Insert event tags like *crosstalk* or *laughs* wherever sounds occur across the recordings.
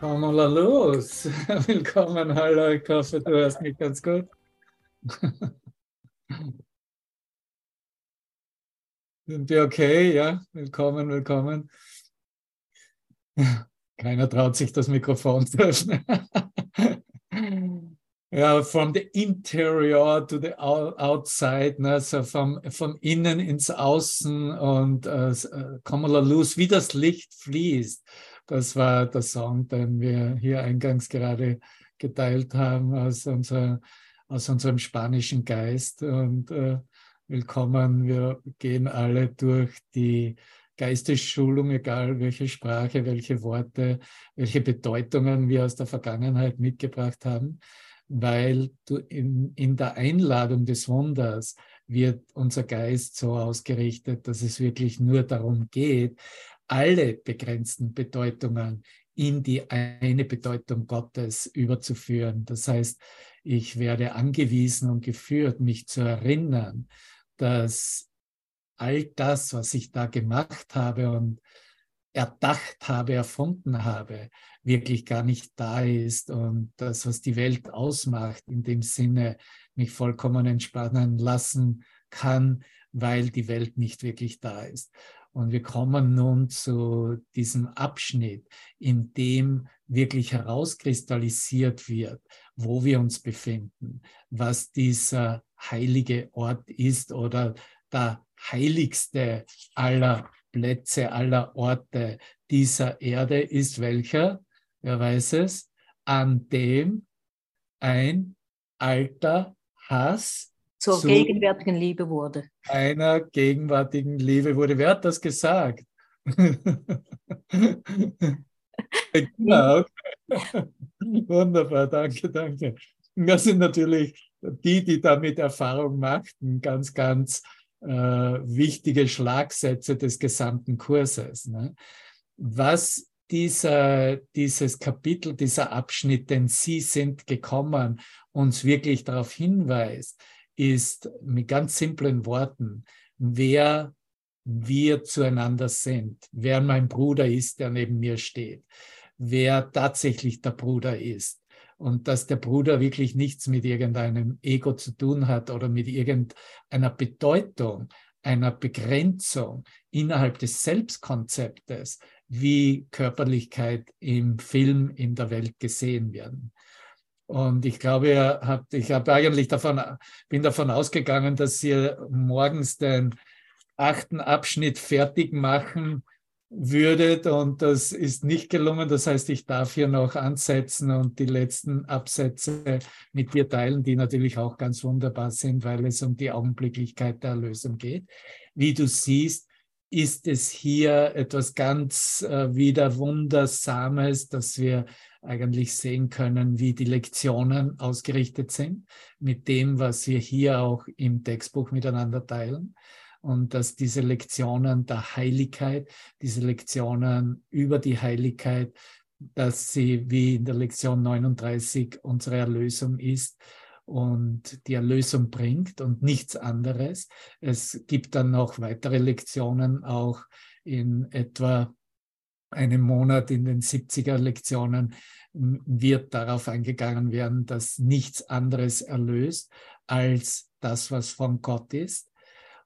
Komm mal los. *laughs* Willkommen, hallo, ich hoffe, du hörst mich ganz gut. *laughs* Sind wir okay? Ja, willkommen, willkommen. *laughs* Keiner traut sich das Mikrofon zu öffnen. ja, from the interior to the outside, ne, so vom, vom Innen ins Außen und äh, komm mal los, wie das Licht fließt. Das war der Song, den wir hier eingangs gerade geteilt haben aus, unser, aus unserem spanischen Geist. Und äh, willkommen, wir gehen alle durch die Geistesschulung, egal welche Sprache, welche Worte, welche Bedeutungen wir aus der Vergangenheit mitgebracht haben, weil du in, in der Einladung des Wunders wird unser Geist so ausgerichtet, dass es wirklich nur darum geht, alle begrenzten Bedeutungen in die eine Bedeutung Gottes überzuführen. Das heißt, ich werde angewiesen und geführt, mich zu erinnern, dass all das, was ich da gemacht habe und erdacht habe, erfunden habe, wirklich gar nicht da ist und das, was die Welt ausmacht, in dem Sinne mich vollkommen entspannen lassen kann, weil die Welt nicht wirklich da ist. Und wir kommen nun zu diesem Abschnitt, in dem wirklich herauskristallisiert wird, wo wir uns befinden, was dieser heilige Ort ist oder der heiligste aller Plätze, aller Orte dieser Erde ist welcher? Wer weiß es? An dem ein alter Hass zur zu gegenwärtigen Liebe wurde. Einer gegenwärtigen Liebe wurde. Wer hat das gesagt? *laughs* genau. Wunderbar, danke, danke. Das sind natürlich die, die damit Erfahrung machten, ganz, ganz äh, wichtige Schlagsätze des gesamten Kurses. Ne? Was dieser, dieses Kapitel, dieser Abschnitt, denn Sie sind gekommen, uns wirklich darauf hinweist, ist mit ganz simplen Worten, wer wir zueinander sind, wer mein Bruder ist, der neben mir steht, wer tatsächlich der Bruder ist. Und dass der Bruder wirklich nichts mit irgendeinem Ego zu tun hat oder mit irgendeiner Bedeutung, einer Begrenzung innerhalb des Selbstkonzeptes, wie Körperlichkeit im Film in der Welt gesehen werden. Und ich glaube, ihr habt, ich habe eigentlich davon, bin davon ausgegangen, dass ihr morgens den achten Abschnitt fertig machen würdet und das ist nicht gelungen. Das heißt, ich darf hier noch ansetzen und die letzten Absätze mit dir teilen, die natürlich auch ganz wunderbar sind, weil es um die Augenblicklichkeit der Erlösung geht. Wie du siehst, ist es hier etwas ganz äh, wieder Wundersames, dass wir eigentlich sehen können, wie die Lektionen ausgerichtet sind mit dem, was wir hier auch im Textbuch miteinander teilen. Und dass diese Lektionen der Heiligkeit, diese Lektionen über die Heiligkeit, dass sie wie in der Lektion 39 unsere Erlösung ist und die Erlösung bringt und nichts anderes. Es gibt dann noch weitere Lektionen, auch in etwa einem Monat in den 70er Lektionen wird darauf eingegangen werden, dass nichts anderes erlöst als das, was von Gott ist.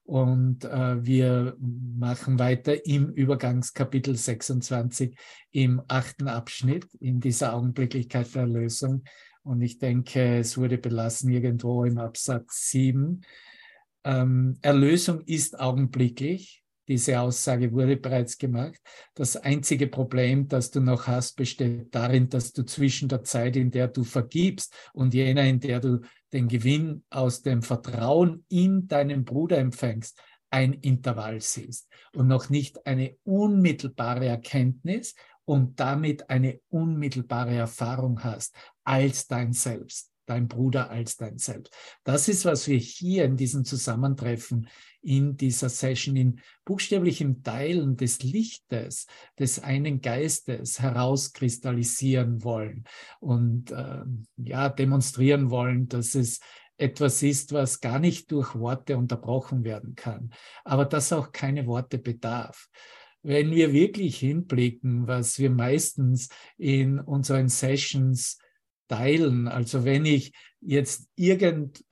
Und äh, wir machen weiter im Übergangskapitel 26 im achten Abschnitt in dieser Augenblicklichkeit der Erlösung. Und ich denke, es wurde belassen irgendwo im Absatz 7. Ähm, Erlösung ist augenblicklich, diese Aussage wurde bereits gemacht. Das einzige Problem, das du noch hast, besteht darin, dass du zwischen der Zeit, in der du vergibst und jener, in der du den Gewinn aus dem Vertrauen in deinen Bruder empfängst, ein Intervall siehst und noch nicht eine unmittelbare Erkenntnis und damit eine unmittelbare Erfahrung hast als dein Selbst dein Bruder als dein Selbst. Das ist, was wir hier in diesem Zusammentreffen, in dieser Session, in buchstäblichem Teilen des Lichtes, des einen Geistes herauskristallisieren wollen und äh, ja, demonstrieren wollen, dass es etwas ist, was gar nicht durch Worte unterbrochen werden kann, aber das auch keine Worte bedarf. wenn wir wirklich hinblicken, was wir meistens in unseren Sessions teilen, also wenn ich jetzt irgend,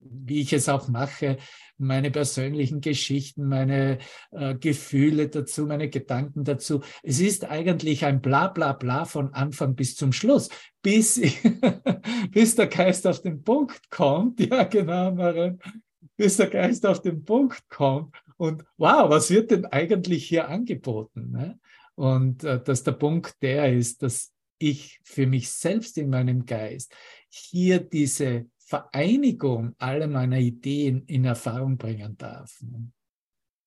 wie ich es auch mache, meine persönlichen Geschichten, meine äh, Gefühle dazu, meine Gedanken dazu. Es ist eigentlich ein Bla bla bla von Anfang bis zum Schluss, bis, *laughs* bis der Geist auf den Punkt kommt. *laughs* Ja, genau, Maren. Bis der Geist auf den Punkt kommt. Und wow, was wird denn eigentlich hier angeboten? Ne? Und äh, dass der Punkt der ist, dass ich für mich selbst in meinem Geist hier diese Vereinigung aller meiner Ideen in Erfahrung bringen darf. Ne?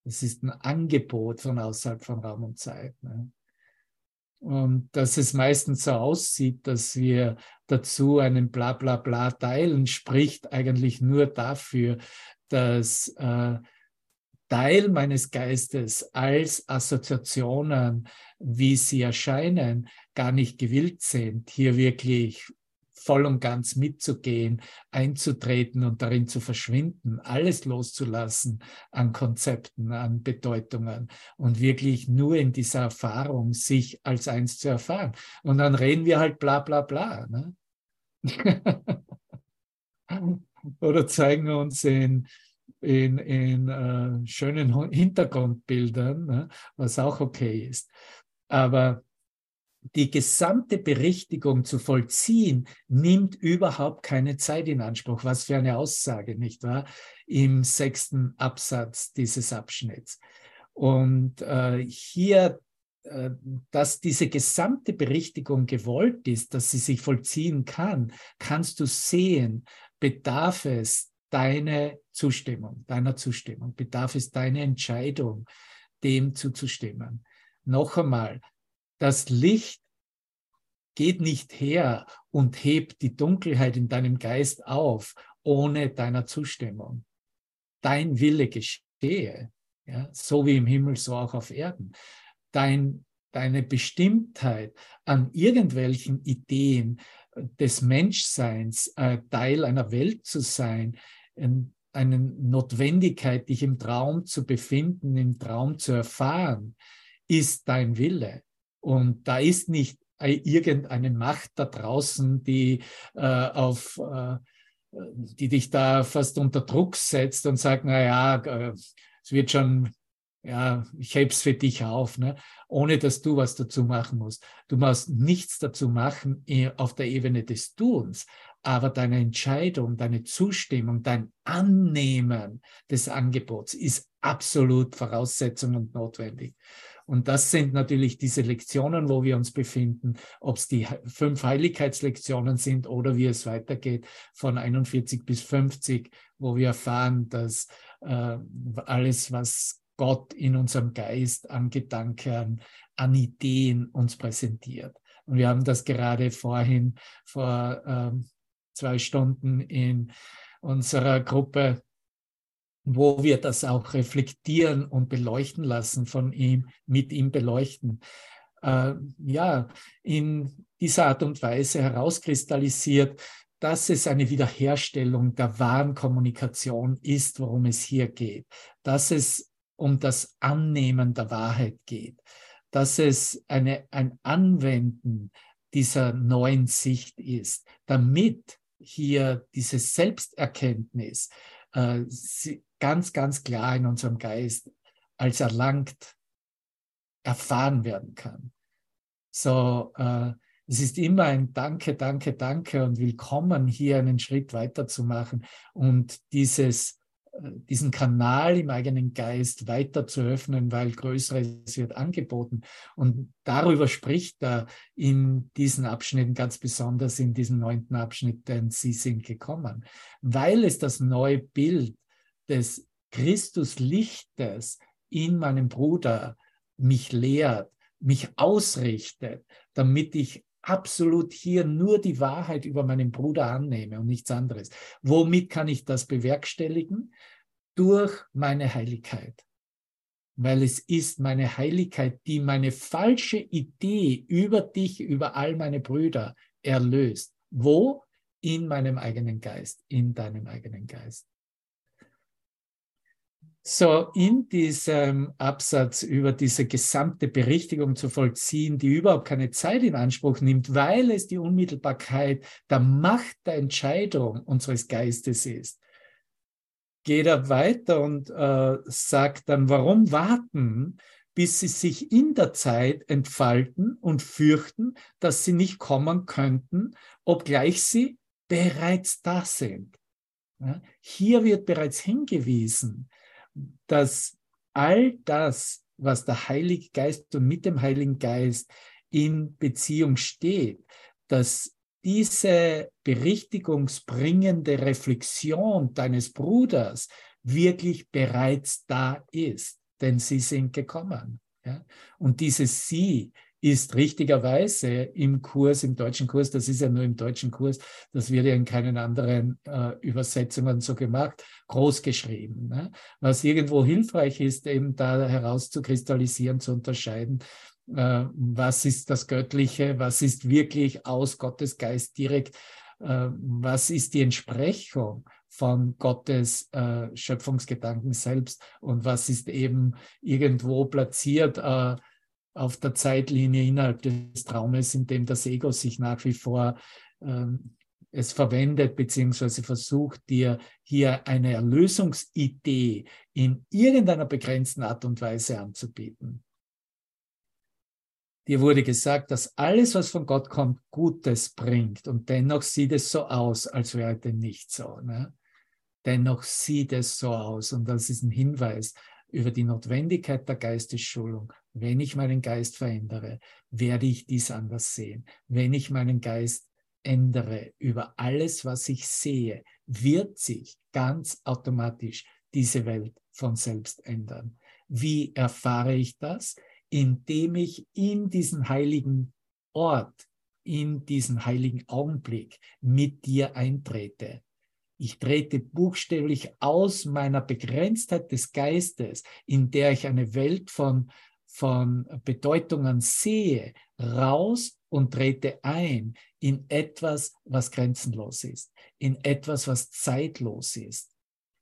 Das ist ein Angebot von außerhalb von Raum und Zeit. Ne? Und dass es meistens so aussieht, dass wir dazu einen Bla-Bla-Bla Bla teilen, spricht eigentlich nur dafür, dass äh, Teil meines Geistes als Assoziationen, wie sie erscheinen, gar nicht gewillt sind, hier wirklich voll und ganz mitzugehen, einzutreten und darin zu verschwinden, alles loszulassen an Konzepten, an Bedeutungen und wirklich nur in dieser Erfahrung sich als eins zu erfahren. Und dann reden wir halt bla bla bla. Ne? *laughs* Oder zeigen uns in in, in äh, schönen Hintergrundbildern, ne, was auch okay ist. Aber die gesamte Berichtigung zu vollziehen, nimmt überhaupt keine Zeit in Anspruch. Was für eine Aussage, nicht wahr? Im sechsten Absatz dieses Abschnitts. Und äh, hier, äh, dass diese gesamte Berichtigung gewollt ist, dass sie sich vollziehen kann, kannst du sehen, bedarf es deine Zustimmung, deiner Zustimmung, bedarf es deine Entscheidung, dem zuzustimmen. Noch einmal, das Licht geht nicht her und hebt die Dunkelheit in deinem Geist auf ohne deiner Zustimmung. Dein Wille geschehe, ja, so wie im Himmel, so auch auf Erden. Dein, deine Bestimmtheit an irgendwelchen Ideen des Menschseins, äh, Teil einer Welt zu sein, eine Notwendigkeit, dich im Traum zu befinden, im Traum zu erfahren, ist dein Wille. Und da ist nicht irgendeine Macht da draußen, die äh, auf äh, die dich da fast unter Druck setzt und sagt, na ja, äh, es wird schon, ja, ich heb's für dich auf, ne? ohne dass du was dazu machen musst. Du musst nichts dazu machen eh, auf der Ebene des Tuns, aber deine Entscheidung, deine Zustimmung, dein Annehmen des Angebots ist absolut Voraussetzung und notwendig. Und das sind natürlich diese Lektionen, wo wir uns befinden, ob es die fünf Heiligkeitslektionen sind oder wie es weitergeht von 41 bis 50, wo wir erfahren, dass äh, alles, was Gott in unserem Geist an Gedanken, an Ideen uns präsentiert. Und wir haben das gerade vorhin vor ähm, zwei Stunden in unserer Gruppe, wo wir das auch reflektieren und beleuchten lassen von ihm, mit ihm beleuchten. Äh, ja, in dieser Art und Weise herauskristallisiert, dass es eine Wiederherstellung der wahren Kommunikation ist, worum es hier geht, dass es um das Annehmen der Wahrheit geht, dass es eine, ein Anwenden dieser neuen Sicht ist, damit hier diese Selbsterkenntnis äh, ganz, ganz klar in unserem Geist als erlangt erfahren werden kann. So, äh, es ist immer ein Danke, Danke, Danke und Willkommen, hier einen Schritt weiter zu machen und dieses diesen Kanal im eigenen Geist weiter zu öffnen, weil Größeres wird angeboten. Und darüber spricht er in diesen Abschnitten, ganz besonders in diesem neunten Abschnitt, denn sie sind gekommen, weil es das neue Bild des Christuslichtes in meinem Bruder mich lehrt, mich ausrichtet, damit ich absolut hier nur die Wahrheit über meinen Bruder annehme und nichts anderes. Womit kann ich das bewerkstelligen? Durch meine Heiligkeit. Weil es ist meine Heiligkeit, die meine falsche Idee über dich, über all meine Brüder erlöst. Wo? In meinem eigenen Geist, in deinem eigenen Geist. So in diesem Absatz über diese gesamte Berichtigung zu vollziehen, die überhaupt keine Zeit in Anspruch nimmt, weil es die Unmittelbarkeit der Macht der Entscheidung unseres Geistes ist, geht er weiter und äh, sagt dann, warum warten, bis sie sich in der Zeit entfalten und fürchten, dass sie nicht kommen könnten, obgleich sie bereits da sind. Ja, hier wird bereits hingewiesen, dass all das, was der Heilige Geist und mit dem Heiligen Geist in Beziehung steht, dass diese berichtigungsbringende Reflexion deines Bruders wirklich bereits da ist, denn sie sind gekommen. Ja? Und dieses Sie ist richtigerweise im Kurs, im deutschen Kurs, das ist ja nur im deutschen Kurs, das wird ja in keinen anderen äh, Übersetzungen so gemacht, groß geschrieben. Ne? Was irgendwo hilfreich ist, eben da herauszukristallisieren, zu unterscheiden, äh, was ist das Göttliche, was ist wirklich aus Gottes Geist direkt, äh, was ist die Entsprechung von Gottes äh, Schöpfungsgedanken selbst und was ist eben irgendwo platziert äh, auf der Zeitlinie innerhalb des Traumes, in dem das Ego sich nach wie vor ähm, es verwendet beziehungsweise versucht, dir hier eine Erlösungsidee in irgendeiner begrenzten Art und Weise anzubieten. Dir wurde gesagt, dass alles, was von Gott kommt, Gutes bringt. Und dennoch sieht es so aus, als wäre dem nicht so. Ne? Dennoch sieht es so aus. Und das ist ein Hinweis über die Notwendigkeit der Geistesschulung. Wenn ich meinen Geist verändere, werde ich dies anders sehen. Wenn ich meinen Geist ändere über alles, was ich sehe, wird sich ganz automatisch diese Welt von selbst ändern. Wie erfahre ich das? Indem ich in diesen heiligen Ort, in diesen heiligen Augenblick mit dir eintrete ich trete buchstäblich aus meiner Begrenztheit des Geistes, in der ich eine Welt von, von Bedeutungen sehe, raus und trete ein in etwas, was grenzenlos ist, in etwas, was zeitlos ist,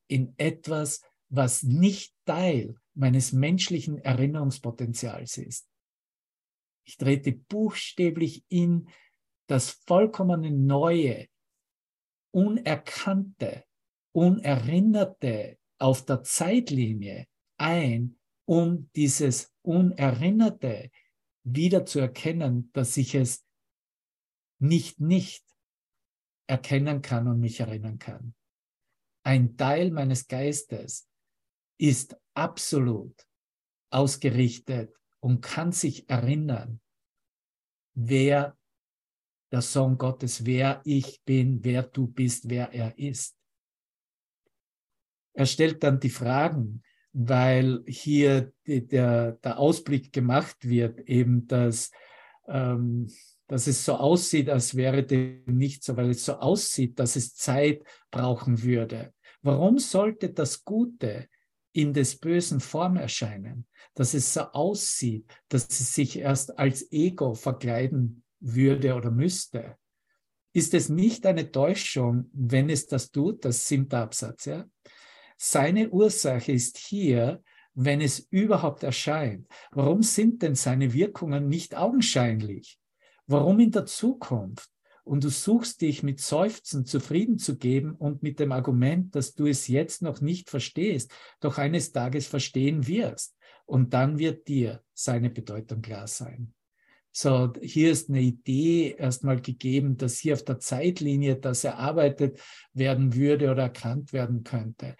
in etwas, was nicht Teil meines menschlichen Erinnerungspotenzials ist. Ich trete buchstäblich in das vollkommene Neue, Unerkannte, Unerinnerte auf der Zeitlinie ein, um dieses Unerinnerte wieder zu erkennen, dass ich es nicht nicht erkennen kann und mich erinnern kann. Ein Teil meines Geistes ist absolut ausgerichtet und kann sich erinnern, wer der Sohn Gottes, wer ich bin, wer du bist, wer er ist. Er stellt dann die Fragen, weil hier der, der Ausblick gemacht wird, eben, dass, ähm, dass es so aussieht, als wäre dem nicht so, weil es so aussieht, dass es Zeit brauchen würde. Warum sollte das Gute in des Bösen Form erscheinen, dass es so aussieht, dass es sich erst als Ego verkleiden würde oder müsste, ist es nicht eine Täuschung, wenn es das tut, das siebte Absatz. Ja? Seine Ursache ist hier, wenn es überhaupt erscheint. Warum sind denn seine Wirkungen nicht augenscheinlich? Warum in der Zukunft? Und du suchst dich mit Seufzen zufrieden zu geben und mit dem Argument, dass du es jetzt noch nicht verstehst, doch eines Tages verstehen wirst. Und dann wird dir seine Bedeutung klar sein. So, hier ist eine Idee erstmal gegeben, dass hier auf der Zeitlinie das erarbeitet werden würde oder erkannt werden könnte,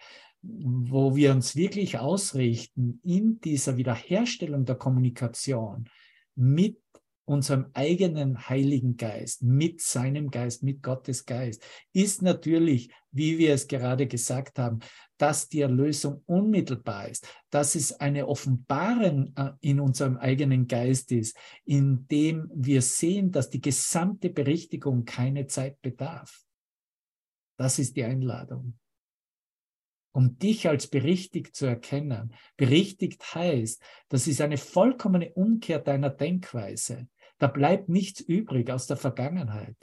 wo wir uns wirklich ausrichten in dieser Wiederherstellung der Kommunikation mit unserem eigenen Heiligen Geist, mit seinem Geist, mit Gottes Geist, ist natürlich, wie wir es gerade gesagt haben, dass die Erlösung unmittelbar ist, dass es eine Offenbarung äh, in unserem eigenen Geist ist, in dem wir sehen, dass die gesamte Berichtigung keine Zeit bedarf. Das ist die Einladung. Um dich als berichtigt zu erkennen. Berichtigt heißt, das ist eine vollkommene Umkehr deiner Denkweise. Da bleibt nichts übrig aus der Vergangenheit.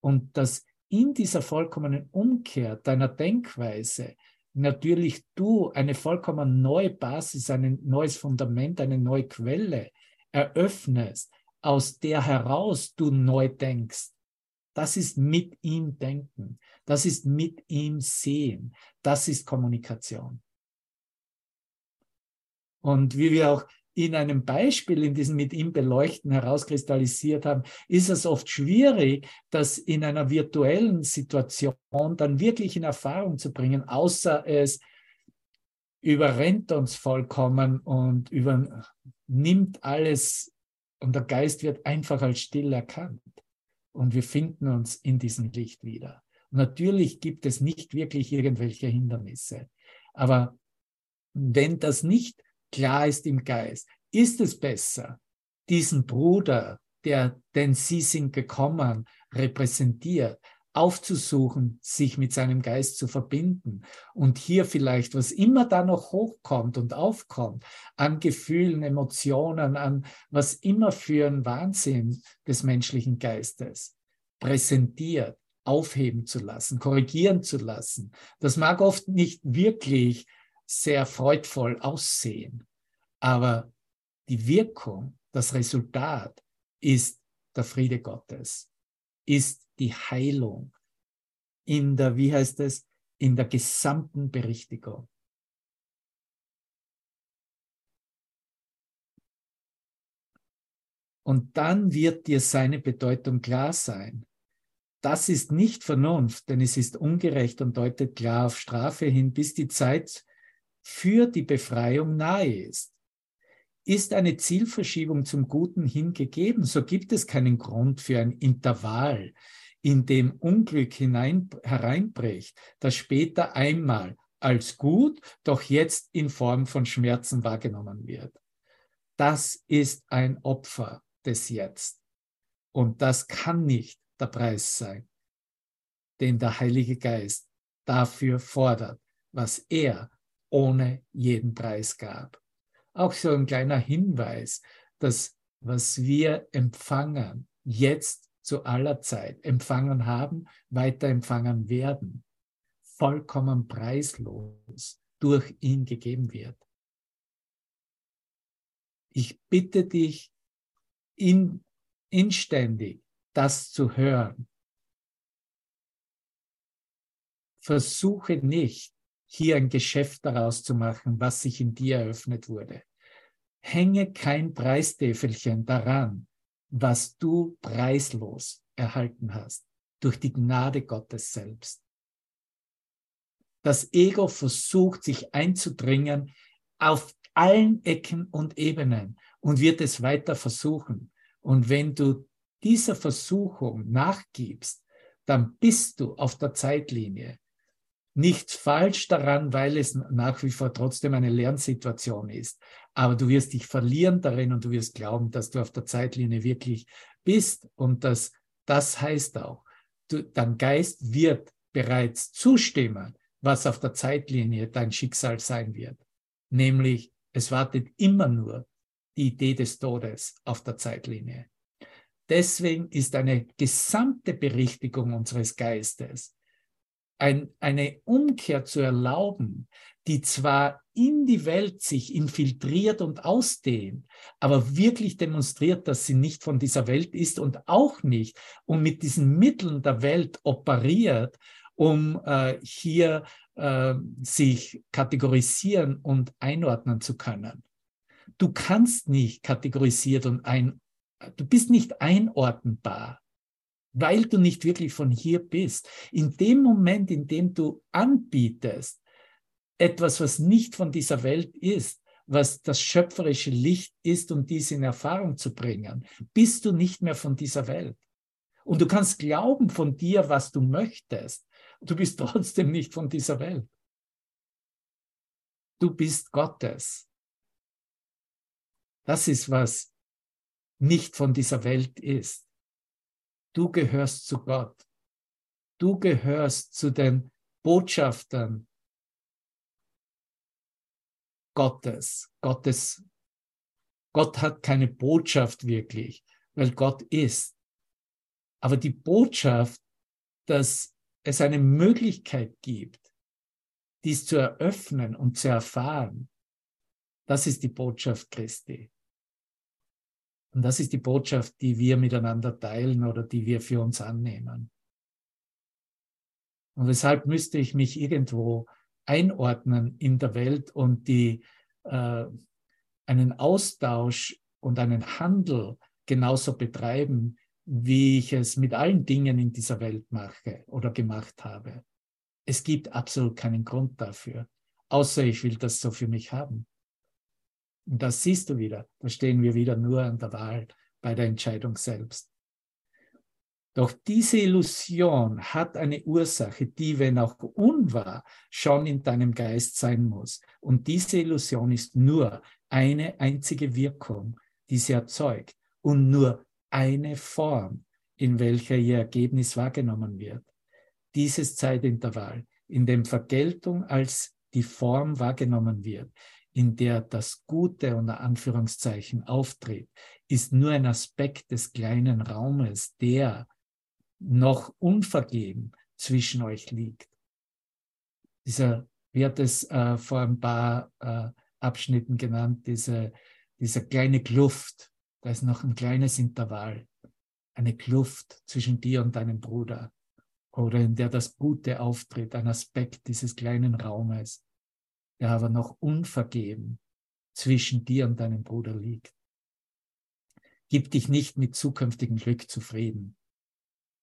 Und dass in dieser vollkommenen Umkehr deiner Denkweise natürlich du eine vollkommen neue Basis, ein neues Fundament, eine neue Quelle eröffnest, aus der heraus du neu denkst. Das ist mit ihm denken. Das ist mit ihm sehen. Das ist Kommunikation. Und wie wir auch in einem Beispiel in diesem mit ihm beleuchten herauskristallisiert haben, ist es oft schwierig, das in einer virtuellen Situation dann wirklich in Erfahrung zu bringen, außer es überrennt uns vollkommen und übernimmt alles und der Geist wird einfach als still erkannt. Und wir finden uns in diesem Licht wieder. Natürlich gibt es nicht wirklich irgendwelche Hindernisse. Aber wenn das nicht klar ist im Geist, ist es besser, diesen Bruder, der, denn sie sind gekommen, repräsentiert, aufzusuchen, sich mit seinem Geist zu verbinden und hier vielleicht, was immer da noch hochkommt und aufkommt, an Gefühlen, Emotionen, an was immer für ein Wahnsinn des menschlichen Geistes präsentiert, aufheben zu lassen, korrigieren zu lassen. Das mag oft nicht wirklich sehr freudvoll aussehen. Aber die Wirkung, das Resultat ist der Friede Gottes, ist die Heilung in der, wie heißt es, in der gesamten Berichtigung. Und dann wird dir seine Bedeutung klar sein. Das ist nicht Vernunft, denn es ist ungerecht und deutet klar auf Strafe hin, bis die Zeit für die Befreiung nahe ist. Ist eine Zielverschiebung zum Guten hingegeben, so gibt es keinen Grund für ein Intervall, in dem Unglück hinein, hereinbricht, das später einmal als gut, doch jetzt in Form von Schmerzen wahrgenommen wird. Das ist ein Opfer des Jetzt. Und das kann nicht der Preis sein, den der Heilige Geist dafür fordert, was er ohne jeden Preis gab. Auch so ein kleiner Hinweis, dass was wir empfangen, jetzt zu aller Zeit empfangen haben, weiter empfangen werden, vollkommen preislos durch ihn gegeben wird. Ich bitte dich in, inständig, das zu hören. Versuche nicht, hier ein Geschäft daraus zu machen, was sich in dir eröffnet wurde. Hänge kein Preistäfelchen daran, was du preislos erhalten hast, durch die Gnade Gottes selbst. Das Ego versucht sich einzudringen auf allen Ecken und Ebenen und wird es weiter versuchen. Und wenn du dieser Versuchung nachgibst, dann bist du auf der Zeitlinie nichts falsch daran, weil es nach wie vor trotzdem eine Lernsituation ist. Aber du wirst dich verlieren darin und du wirst glauben, dass du auf der Zeitlinie wirklich bist. Und das, das heißt auch, du, dein Geist wird bereits zustimmen, was auf der Zeitlinie dein Schicksal sein wird. Nämlich, es wartet immer nur die Idee des Todes auf der Zeitlinie. Deswegen ist eine gesamte Berichtigung unseres Geistes ein, eine Umkehr zu erlauben, die zwar in die Welt sich infiltriert und ausdehnt, aber wirklich demonstriert, dass sie nicht von dieser Welt ist und auch nicht und mit diesen Mitteln der Welt operiert, um äh, hier äh, sich kategorisieren und einordnen zu können. Du kannst nicht kategorisiert und ein, du bist nicht einordnbar weil du nicht wirklich von hier bist. In dem Moment, in dem du anbietest, etwas, was nicht von dieser Welt ist, was das schöpferische Licht ist, um dies in Erfahrung zu bringen, bist du nicht mehr von dieser Welt. Und du kannst glauben von dir, was du möchtest. Du bist *laughs* trotzdem nicht von dieser Welt. Du bist Gottes. Das ist, was nicht von dieser Welt ist. Du gehörst zu Gott. Du gehörst zu den Botschaftern Gottes. Gottes. Gott hat keine Botschaft wirklich, weil Gott ist. Aber die Botschaft, dass es eine Möglichkeit gibt, dies zu eröffnen und zu erfahren, das ist die Botschaft Christi. Und das ist die Botschaft, die wir miteinander teilen oder die wir für uns annehmen. Und weshalb müsste ich mich irgendwo einordnen in der Welt und die, äh, einen Austausch und einen Handel genauso betreiben, wie ich es mit allen Dingen in dieser Welt mache oder gemacht habe. Es gibt absolut keinen Grund dafür, außer ich will das so für mich haben. Und das siehst du wieder. Da stehen wir wieder nur an der Wahl bei der Entscheidung selbst. Doch diese Illusion hat eine Ursache, die, wenn auch unwahr, schon in deinem Geist sein muss. Und diese Illusion ist nur eine einzige Wirkung, die sie erzeugt und nur eine Form, in welcher ihr Ergebnis wahrgenommen wird. Dieses Zeitintervall, in dem Vergeltung als die Form wahrgenommen wird, in der das Gute unter Anführungszeichen auftritt, ist nur ein Aspekt des kleinen Raumes, der noch unvergeben zwischen euch liegt. Dieser wird es äh, vor ein paar äh, Abschnitten genannt, diese, diese kleine Kluft. Da ist noch ein kleines Intervall, eine Kluft zwischen dir und deinem Bruder oder in der das Gute auftritt, ein Aspekt dieses kleinen Raumes der aber noch unvergeben zwischen dir und deinem Bruder liegt. Gib dich nicht mit zukünftigem Glück zufrieden.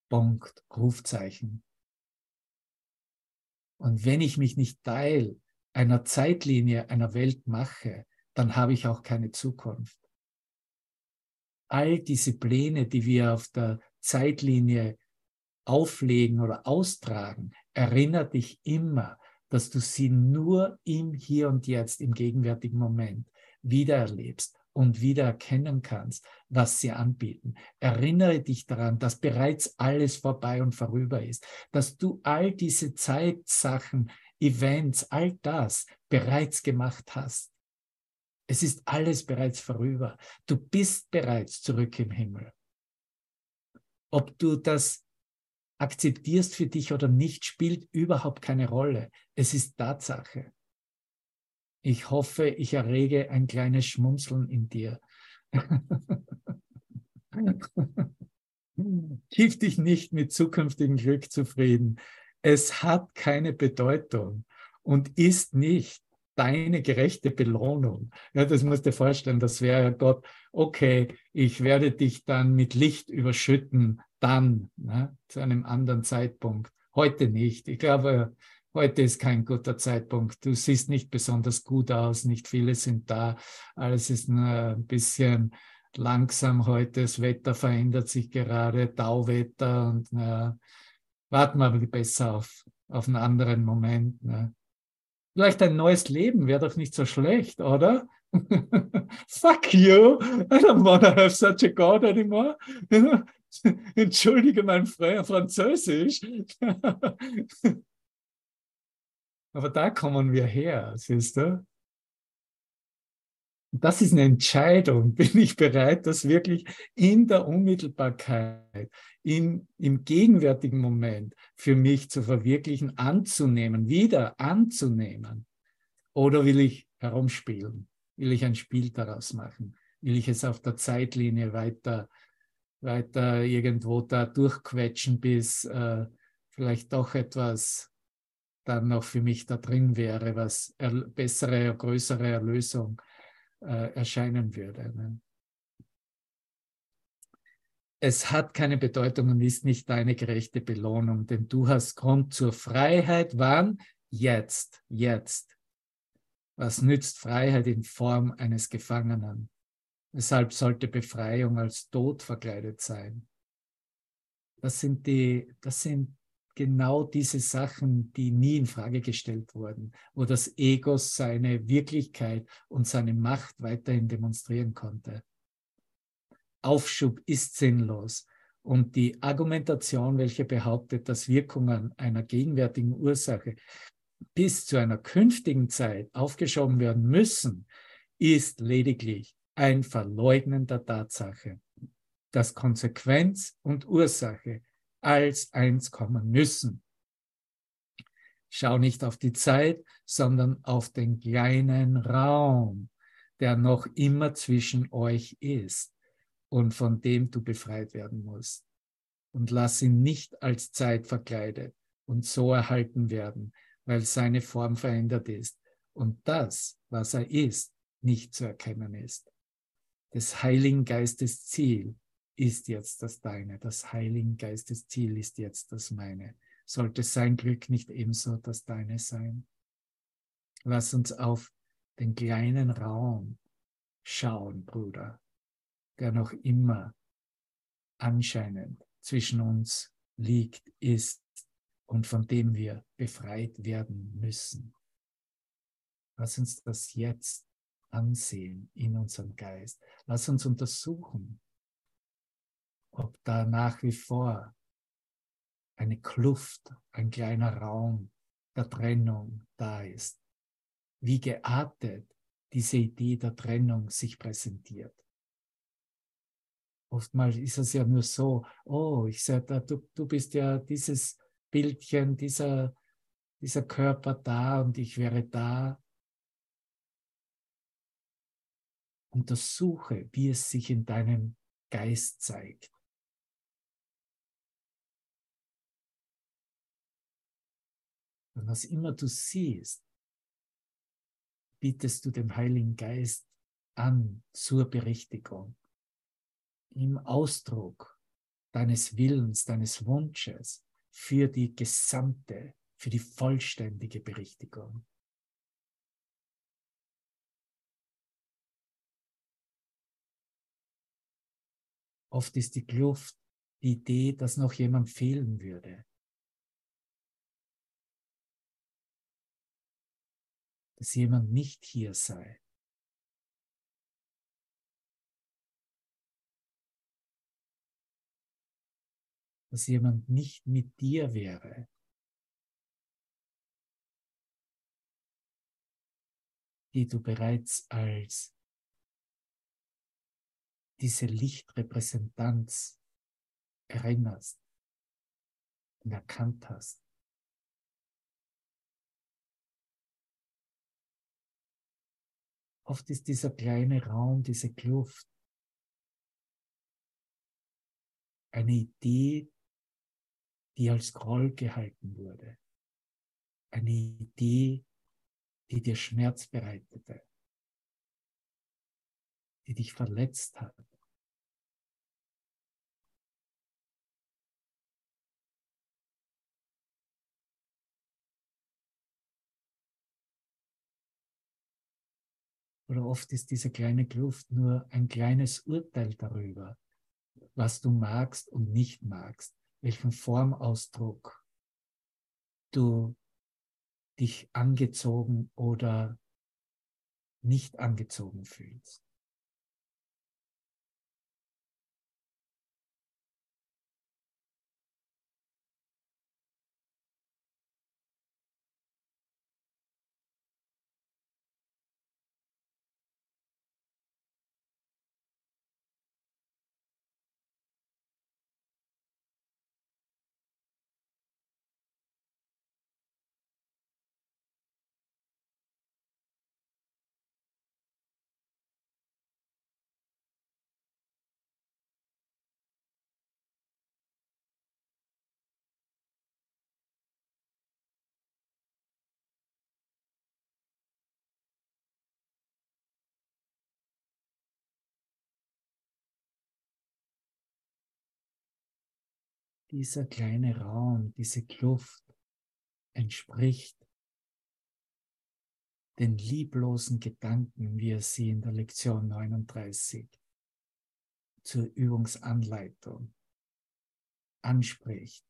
Punkt, Rufzeichen. Und wenn ich mich nicht Teil einer Zeitlinie einer Welt mache, dann habe ich auch keine Zukunft. All diese Pläne, die wir auf der Zeitlinie auflegen oder austragen, erinnert dich immer dass du sie nur im Hier und Jetzt, im gegenwärtigen Moment wiedererlebst und wieder erkennen kannst, was sie anbieten. Erinnere dich daran, dass bereits alles vorbei und vorüber ist, dass du all diese Zeitsachen, Events, all das bereits gemacht hast. Es ist alles bereits vorüber. Du bist bereits zurück im Himmel. Ob du das akzeptierst für dich oder nicht, spielt überhaupt keine Rolle. Es ist Tatsache. Ich hoffe, ich errege ein kleines Schmunzeln in dir. *laughs* Gib dich nicht mit zukünftigem Glück zufrieden. Es hat keine Bedeutung und ist nicht deine gerechte Belohnung. Ja, das musst du dir vorstellen, das wäre Gott, okay, ich werde dich dann mit Licht überschütten, dann, ne, zu einem anderen Zeitpunkt. Heute nicht. Ich glaube, heute ist kein guter Zeitpunkt. Du siehst nicht besonders gut aus, nicht viele sind da. Alles ist nur ein bisschen langsam heute. Das Wetter verändert sich gerade, Tauwetter und na, warten wir besser auf, auf einen anderen Moment. Ne. Vielleicht ein neues Leben wäre doch nicht so schlecht, oder? *laughs* Fuck you! I don't want to have such a God anymore. *laughs* *laughs* Entschuldige mein Französisch. *laughs* Aber da kommen wir her, siehst du? Das ist eine Entscheidung. *laughs* Bin ich bereit, das wirklich in der Unmittelbarkeit, in, im gegenwärtigen Moment für mich zu verwirklichen, anzunehmen, wieder anzunehmen? Oder will ich herumspielen? Will ich ein Spiel daraus machen? Will ich es auf der Zeitlinie weiter weiter irgendwo da durchquetschen, bis äh, vielleicht doch etwas dann noch für mich da drin wäre, was er, bessere, größere Erlösung äh, erscheinen würde. Ne? Es hat keine Bedeutung und ist nicht deine gerechte Belohnung, denn du hast Grund zur Freiheit. Wann? Jetzt, jetzt. Was nützt Freiheit in Form eines Gefangenen? Weshalb sollte Befreiung als Tod verkleidet sein? Das sind, die, das sind genau diese Sachen, die nie in Frage gestellt wurden, wo das Ego seine Wirklichkeit und seine Macht weiterhin demonstrieren konnte. Aufschub ist sinnlos und die Argumentation, welche behauptet, dass Wirkungen einer gegenwärtigen Ursache bis zu einer künftigen Zeit aufgeschoben werden müssen, ist lediglich ein Verleugnen der Tatsache, dass Konsequenz und Ursache als eins kommen müssen. Schau nicht auf die Zeit, sondern auf den kleinen Raum, der noch immer zwischen euch ist und von dem du befreit werden musst. Und lass ihn nicht als Zeit verkleidet und so erhalten werden, weil seine Form verändert ist und das, was er ist, nicht zu erkennen ist. Des Heiligen Geistes Ziel ist jetzt das deine, das Heiligen Geistes Ziel ist jetzt das meine. Sollte sein Glück nicht ebenso das deine sein? Lass uns auf den kleinen Raum schauen, Bruder, der noch immer anscheinend zwischen uns liegt, ist und von dem wir befreit werden müssen. Lass uns das jetzt ansehen in unserem Geist. Lass uns untersuchen, ob da nach wie vor eine Kluft, ein kleiner Raum der Trennung da ist. Wie geartet diese Idee der Trennung sich präsentiert. Oftmals ist es ja nur so, oh, ich da, du, du bist ja dieses Bildchen, dieser, dieser Körper da und ich wäre da. Untersuche, wie es sich in deinem Geist zeigt. Und was immer du siehst, bietest du dem Heiligen Geist an zur Berichtigung. Im Ausdruck deines Willens, deines Wunsches für die gesamte, für die vollständige Berichtigung. Oft ist die Kluft die Idee, dass noch jemand fehlen würde. dass jemand nicht hier sei. Dass jemand nicht mit dir wäre. die du bereits als diese Lichtrepräsentanz erinnerst und erkannt hast. Oft ist dieser kleine Raum, diese Kluft eine Idee, die als Groll gehalten wurde. Eine Idee, die dir Schmerz bereitete, die dich verletzt hat. Oder oft ist diese kleine Kluft nur ein kleines Urteil darüber, was du magst und nicht magst, welchen Formausdruck du dich angezogen oder nicht angezogen fühlst. Dieser kleine Raum, diese Kluft entspricht den lieblosen Gedanken, wie er sie in der Lektion 39 zur Übungsanleitung anspricht,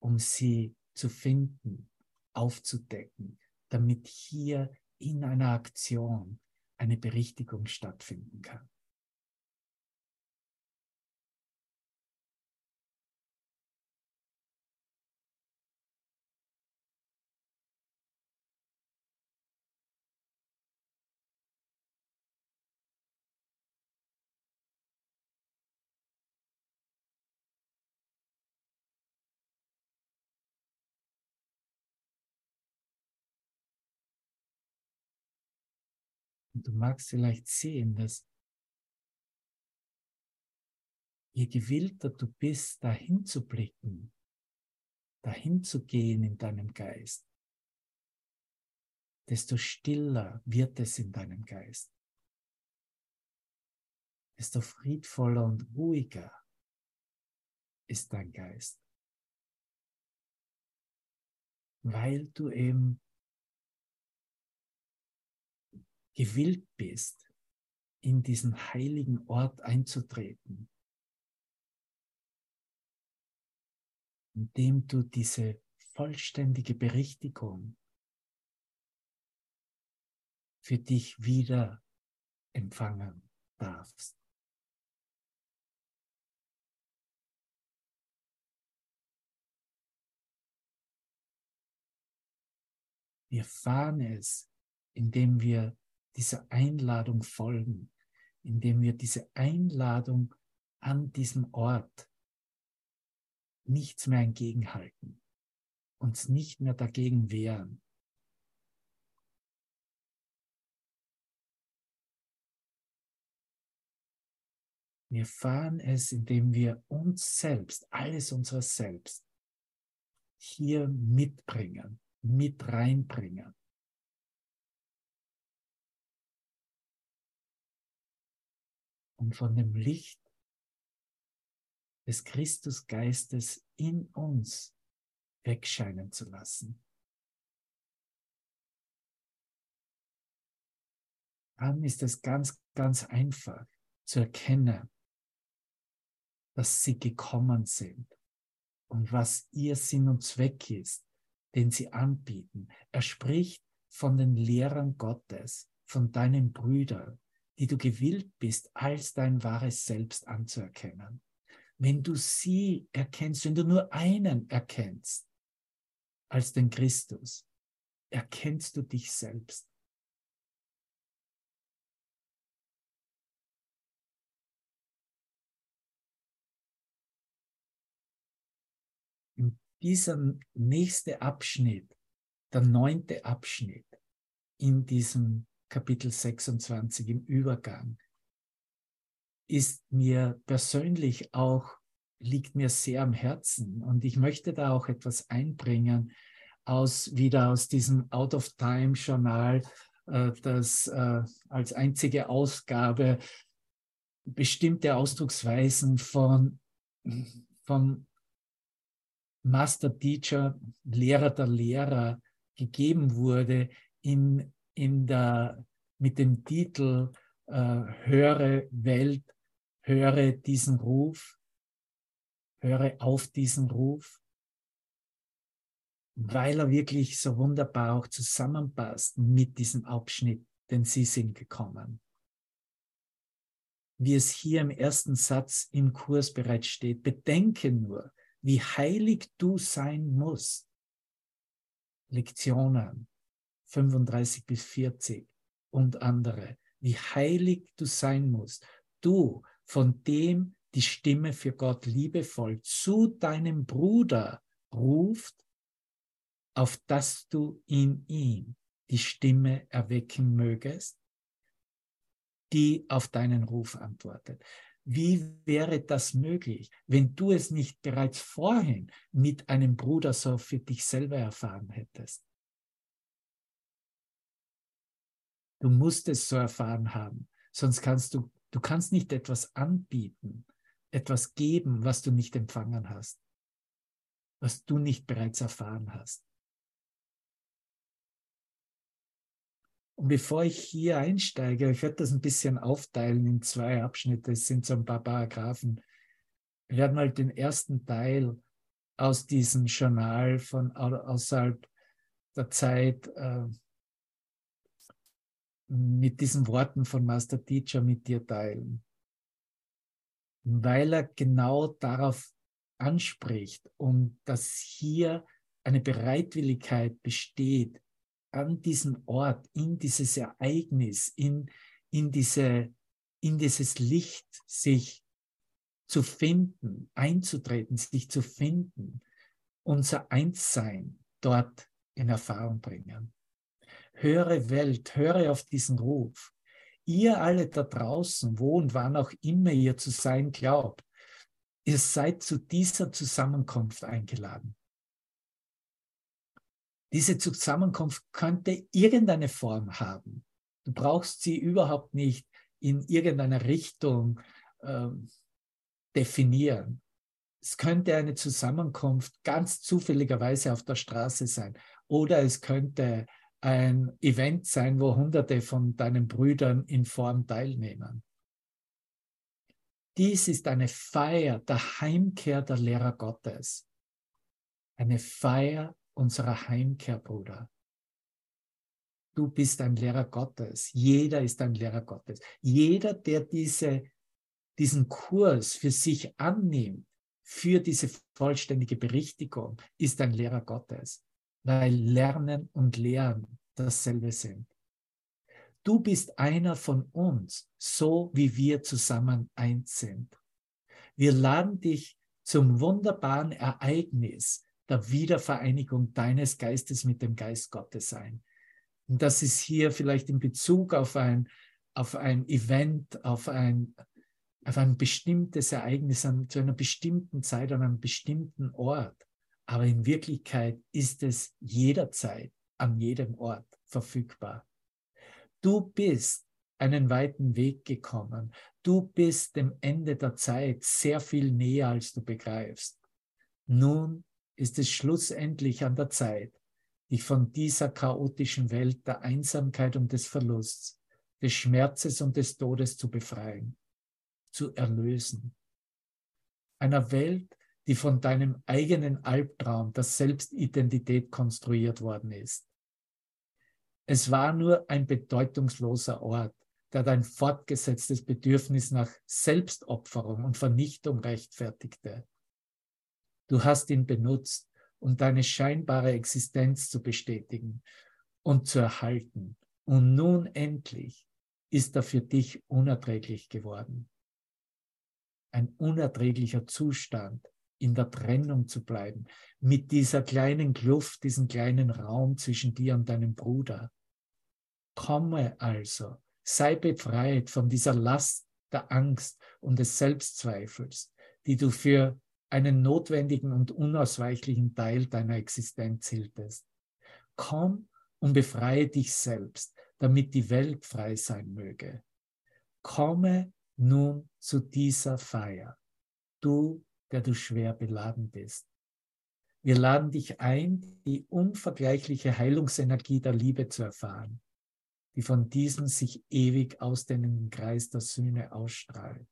um sie zu finden, aufzudecken, damit hier in einer Aktion eine Berichtigung stattfinden kann. Du magst vielleicht sehen, dass je gewillter du bist, dahin zu blicken, dahin zu gehen in deinem Geist, desto stiller wird es in deinem Geist, desto friedvoller und ruhiger ist dein Geist, weil du eben gewillt bist, in diesen heiligen Ort einzutreten, indem du diese vollständige Berichtigung für dich wieder empfangen darfst. Wir fahren es, indem wir dieser Einladung folgen, indem wir diese Einladung an diesem Ort nichts mehr entgegenhalten, uns nicht mehr dagegen wehren. Wir fahren es, indem wir uns selbst, alles unseres Selbst, hier mitbringen, mit reinbringen. Und von dem Licht des Christusgeistes in uns wegscheinen zu lassen. Dann ist es ganz, ganz einfach zu erkennen, dass sie gekommen sind und was ihr Sinn und Zweck ist, den sie anbieten. Er spricht von den Lehrern Gottes, von deinen Brüdern, die du gewillt bist, als dein wahres Selbst anzuerkennen. Wenn du sie erkennst, wenn du nur einen erkennst als den Christus, erkennst du dich selbst. In dieser nächste Abschnitt, der neunte Abschnitt in diesem Kapitel 26 im Übergang, ist mir persönlich auch, liegt mir sehr am Herzen. Und ich möchte da auch etwas einbringen aus, wieder aus diesem Out of Time Journal, äh, das äh, als einzige Ausgabe bestimmte Ausdrucksweisen von, von Master Teacher, Lehrer der Lehrer gegeben wurde in, in der, mit dem Titel äh, Höre Welt höre diesen Ruf, höre auf diesen Ruf, weil er wirklich so wunderbar auch zusammenpasst mit diesem Abschnitt, denn sie sind gekommen. Wie es hier im ersten Satz im Kurs bereits steht, bedenke nur, wie heilig du sein musst. Lektionen 35 bis 40 und andere, wie heilig du sein musst. Du, von dem die Stimme für Gott liebevoll zu deinem Bruder ruft, auf dass du in ihm die Stimme erwecken mögest, die auf deinen Ruf antwortet. Wie wäre das möglich, wenn du es nicht bereits vorhin mit einem Bruder so für dich selber erfahren hättest? Du musst es so erfahren haben, sonst kannst du Du kannst nicht etwas anbieten, etwas geben, was du nicht empfangen hast, was du nicht bereits erfahren hast. Und bevor ich hier einsteige, ich werde das ein bisschen aufteilen in zwei Abschnitte, es sind so ein paar Paragraphen. Wir werden mal den ersten Teil aus diesem Journal von außerhalb der Zeit äh, mit diesen Worten von Master Teacher mit dir teilen. Weil er genau darauf anspricht und dass hier eine Bereitwilligkeit besteht, an diesem Ort, in dieses Ereignis, in, in, diese, in dieses Licht sich zu finden, einzutreten, sich zu finden, unser Einssein dort in Erfahrung bringen höre Welt, höre auf diesen Ruf. ihr alle da draußen, wo und wann auch immer ihr zu sein glaubt, ihr seid zu dieser Zusammenkunft eingeladen. Diese Zusammenkunft könnte irgendeine Form haben. Du brauchst sie überhaupt nicht in irgendeiner Richtung äh, definieren. Es könnte eine Zusammenkunft ganz zufälligerweise auf der Straße sein oder es könnte ein Event sein, wo Hunderte von deinen Brüdern in Form teilnehmen. Dies ist eine Feier der Heimkehr der Lehrer Gottes. Eine Feier unserer Heimkehr, Bruder. Du bist ein Lehrer Gottes. Jeder ist ein Lehrer Gottes. Jeder, der diese, diesen Kurs für sich annimmt, für diese vollständige Berichtigung, ist ein Lehrer Gottes, weil Lernen und Lehren dasselbe sind. Du bist einer von uns, so wie wir zusammen eins sind. Wir laden dich zum wunderbaren Ereignis der Wiedervereinigung deines Geistes mit dem Geist Gottes ein. Und das ist hier vielleicht in Bezug auf ein, auf ein Event, auf ein, auf ein bestimmtes Ereignis an, zu einer bestimmten Zeit, an einem bestimmten Ort. Aber in Wirklichkeit ist es jederzeit, an jedem Ort verfügbar. Du bist einen weiten Weg gekommen. Du bist dem Ende der Zeit sehr viel näher, als du begreifst. Nun ist es schlussendlich an der Zeit, dich von dieser chaotischen Welt der Einsamkeit und des Verlusts, des Schmerzes und des Todes zu befreien, zu erlösen. Einer Welt, die von deinem eigenen Albtraum der Selbstidentität konstruiert worden ist. Es war nur ein bedeutungsloser Ort, der dein fortgesetztes Bedürfnis nach Selbstopferung und Vernichtung rechtfertigte. Du hast ihn benutzt, um deine scheinbare Existenz zu bestätigen und zu erhalten. Und nun endlich ist er für dich unerträglich geworden. Ein unerträglicher Zustand, in der Trennung zu bleiben, mit dieser kleinen Kluft, diesem kleinen Raum zwischen dir und deinem Bruder. Komme also, sei befreit von dieser Last der Angst und des Selbstzweifels, die du für einen notwendigen und unausweichlichen Teil deiner Existenz hieltest. Komm und befreie dich selbst, damit die Welt frei sein möge. Komme nun zu dieser Feier, du der du schwer beladen bist. Wir laden dich ein, die unvergleichliche Heilungsenergie der Liebe zu erfahren, die von diesem sich ewig ausdehnenden Kreis der Sühne ausstrahlt.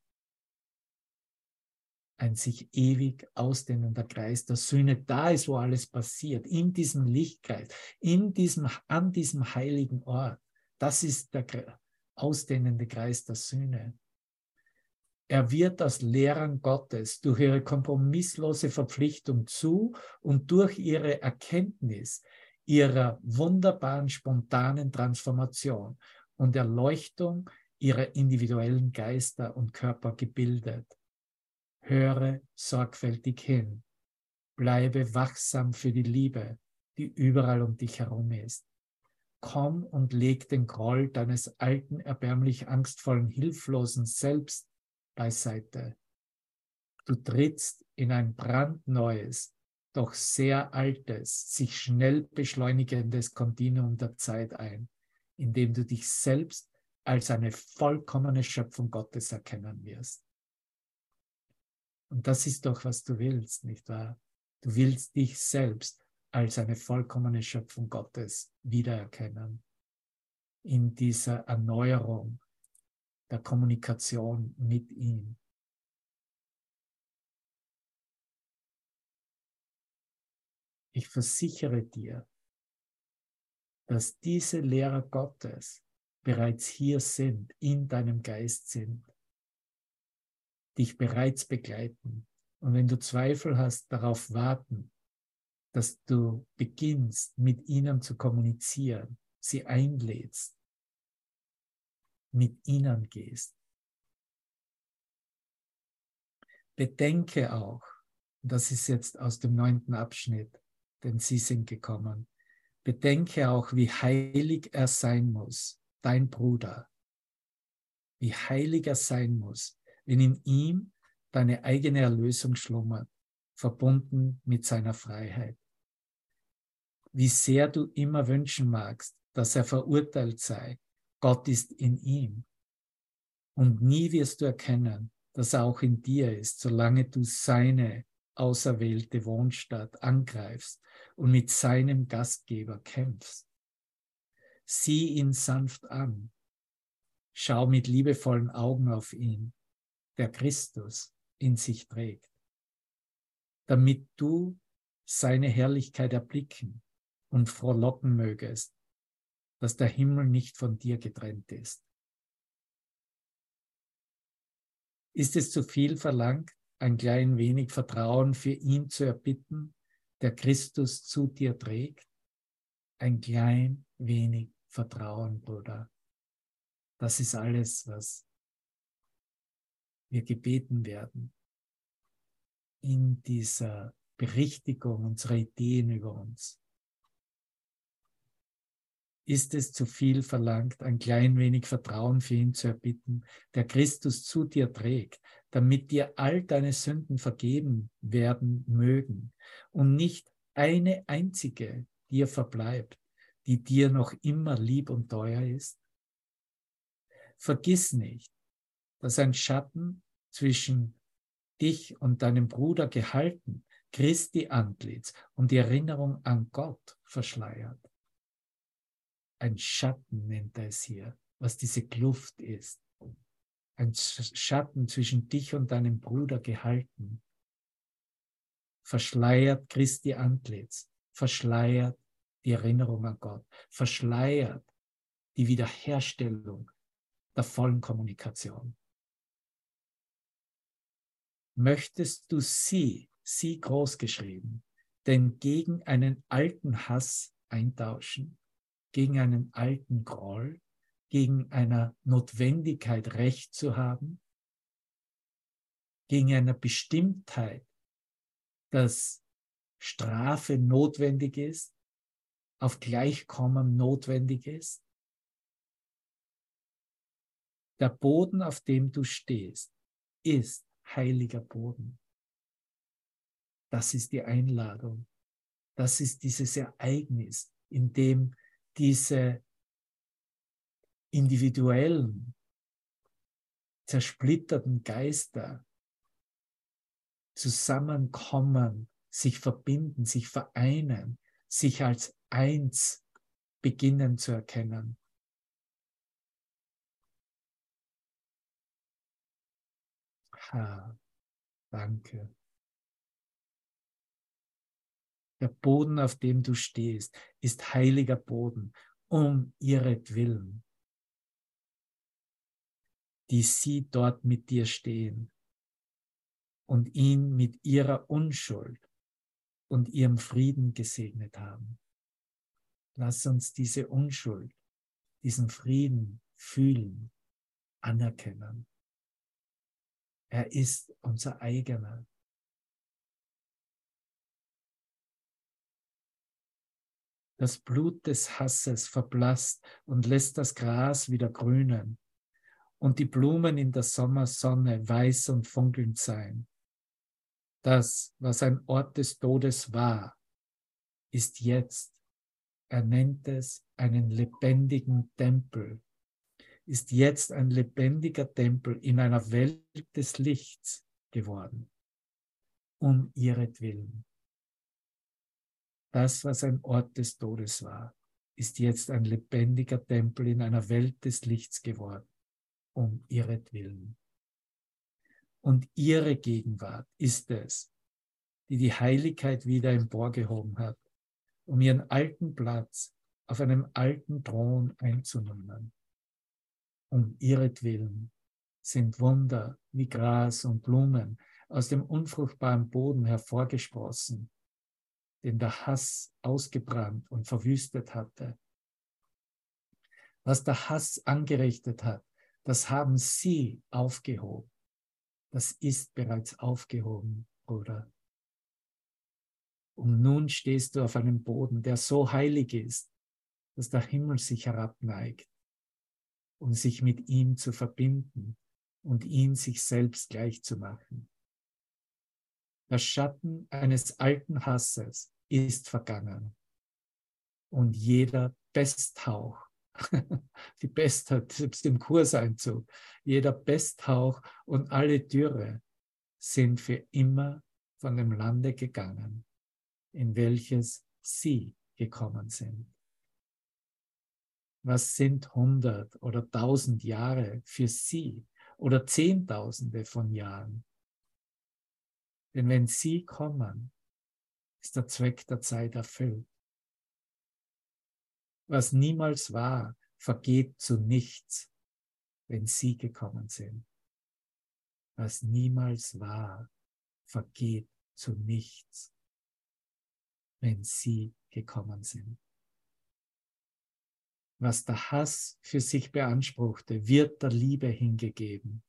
Ein sich ewig ausdehnender Kreis der Sühne, da ist, wo alles passiert, in diesem Lichtkreis, in diesem, an diesem heiligen Ort. Das ist der ausdehnende Kreis der Sühne. Er wird als Lehrern Gottes durch ihre kompromisslose Verpflichtung zu und durch ihre Erkenntnis ihrer wunderbaren spontanen Transformation und Erleuchtung ihrer individuellen Geister und Körper gebildet. Höre sorgfältig hin. Bleibe wachsam für die Liebe, die überall um dich herum ist. Komm und leg den Groll deines alten, erbärmlich angstvollen, hilflosen Selbst beiseite. Du trittst in ein brandneues, doch sehr altes, sich schnell beschleunigendes Kontinuum der Zeit ein, in dem du dich selbst als eine vollkommene Schöpfung Gottes erkennen wirst. Und das ist doch, was du willst, nicht wahr? Du willst dich selbst als eine vollkommene Schöpfung Gottes wiedererkennen. In dieser Erneuerung der Kommunikation mit ihm. Ich versichere dir, dass diese Lehrer Gottes bereits hier sind, in deinem Geist sind, dich bereits begleiten. Und wenn du Zweifel hast, darauf warten, dass du beginnst, mit ihnen zu kommunizieren, sie einlädst, mit ihnen gehst. Bedenke auch, das ist jetzt aus dem neunten Abschnitt, denn sie sind gekommen, bedenke auch, wie heilig er sein muss, dein Bruder, wie heilig er sein muss, wenn in ihm deine eigene Erlösung schlummert, verbunden mit seiner Freiheit. Wie sehr du immer wünschen magst, dass er verurteilt sei, Gott ist in ihm. Und nie wirst du erkennen, dass er auch in dir ist, solange du seine auserwählte Wohnstadt angreifst und mit seinem Gastgeber kämpfst. Sieh ihn sanft an. Schau mit liebevollen Augen auf ihn, der Christus in sich trägt, damit du seine Herrlichkeit erblicken und frohlocken mögest, dass der Himmel nicht von dir getrennt ist. Ist es zu viel verlangt, ein klein wenig Vertrauen für ihn zu erbitten, der Christus zu dir trägt? Ein klein wenig Vertrauen, Bruder. Das ist alles, was wir gebeten werden in dieser Berichtigung unserer Ideen über uns. Ist es zu viel verlangt, ein klein wenig Vertrauen für ihn zu erbitten, der Christus zu dir trägt, damit dir all deine Sünden vergeben werden mögen und nicht eine einzige dir verbleibt, die dir noch immer lieb und teuer ist? Vergiss nicht, dass ein Schatten zwischen dich und deinem Bruder gehalten Christi Antlitz und die Erinnerung an Gott verschleiert ein Schatten nennt er es hier, was diese Kluft ist. Ein Schatten zwischen dich und deinem Bruder gehalten. Verschleiert Christi Antlitz, verschleiert die Erinnerung an Gott, verschleiert die Wiederherstellung der vollen Kommunikation. Möchtest du sie, sie groß geschrieben, denn gegen einen alten Hass eintauschen? Gegen einen alten Groll, gegen eine Notwendigkeit, Recht zu haben, gegen eine Bestimmtheit, dass Strafe notwendig ist, auf Gleichkommen notwendig ist. Der Boden, auf dem du stehst, ist heiliger Boden. Das ist die Einladung. Das ist dieses Ereignis, in dem diese individuellen, zersplitterten Geister zusammenkommen, sich verbinden, sich vereinen, sich als eins beginnen zu erkennen. Ha, danke. Der Boden, auf dem du stehst, ist heiliger Boden, um ihretwillen, die sie dort mit dir stehen und ihn mit ihrer Unschuld und ihrem Frieden gesegnet haben. Lass uns diese Unschuld, diesen Frieden fühlen, anerkennen. Er ist unser eigener. Das Blut des Hasses verblasst und lässt das Gras wieder grünen und die Blumen in der Sommersonne weiß und funkelnd sein. Das, was ein Ort des Todes war, ist jetzt, er nennt es einen lebendigen Tempel, ist jetzt ein lebendiger Tempel in einer Welt des Lichts geworden, um ihretwillen. Das, was ein Ort des Todes war, ist jetzt ein lebendiger Tempel in einer Welt des Lichts geworden, um ihretwillen. Und ihre Gegenwart ist es, die die Heiligkeit wieder emporgehoben hat, um ihren alten Platz auf einem alten Thron einzunehmen. Um ihretwillen sind Wunder wie Gras und Blumen aus dem unfruchtbaren Boden hervorgesprossen den der Hass ausgebrannt und verwüstet hatte. Was der Hass angerichtet hat, das haben sie aufgehoben. Das ist bereits aufgehoben, Bruder. Und nun stehst du auf einem Boden, der so heilig ist, dass der Himmel sich herabneigt. um sich mit ihm zu verbinden und ihn sich selbst gleich zu machen. Der Schatten eines alten Hasses ist vergangen und jeder Besthauch, *laughs* die Bestheit, selbst im Kurseinzug, jeder Besthauch und alle Dürre sind für immer von dem Lande gegangen, in welches sie gekommen sind. Was sind hundert oder tausend Jahre für sie oder Zehntausende von Jahren? Denn wenn sie kommen, ist der Zweck der Zeit erfüllt. Was niemals war, vergeht zu nichts, wenn sie gekommen sind. Was niemals war, vergeht zu nichts, wenn sie gekommen sind. Was der Hass für sich beanspruchte, wird der Liebe hingegeben.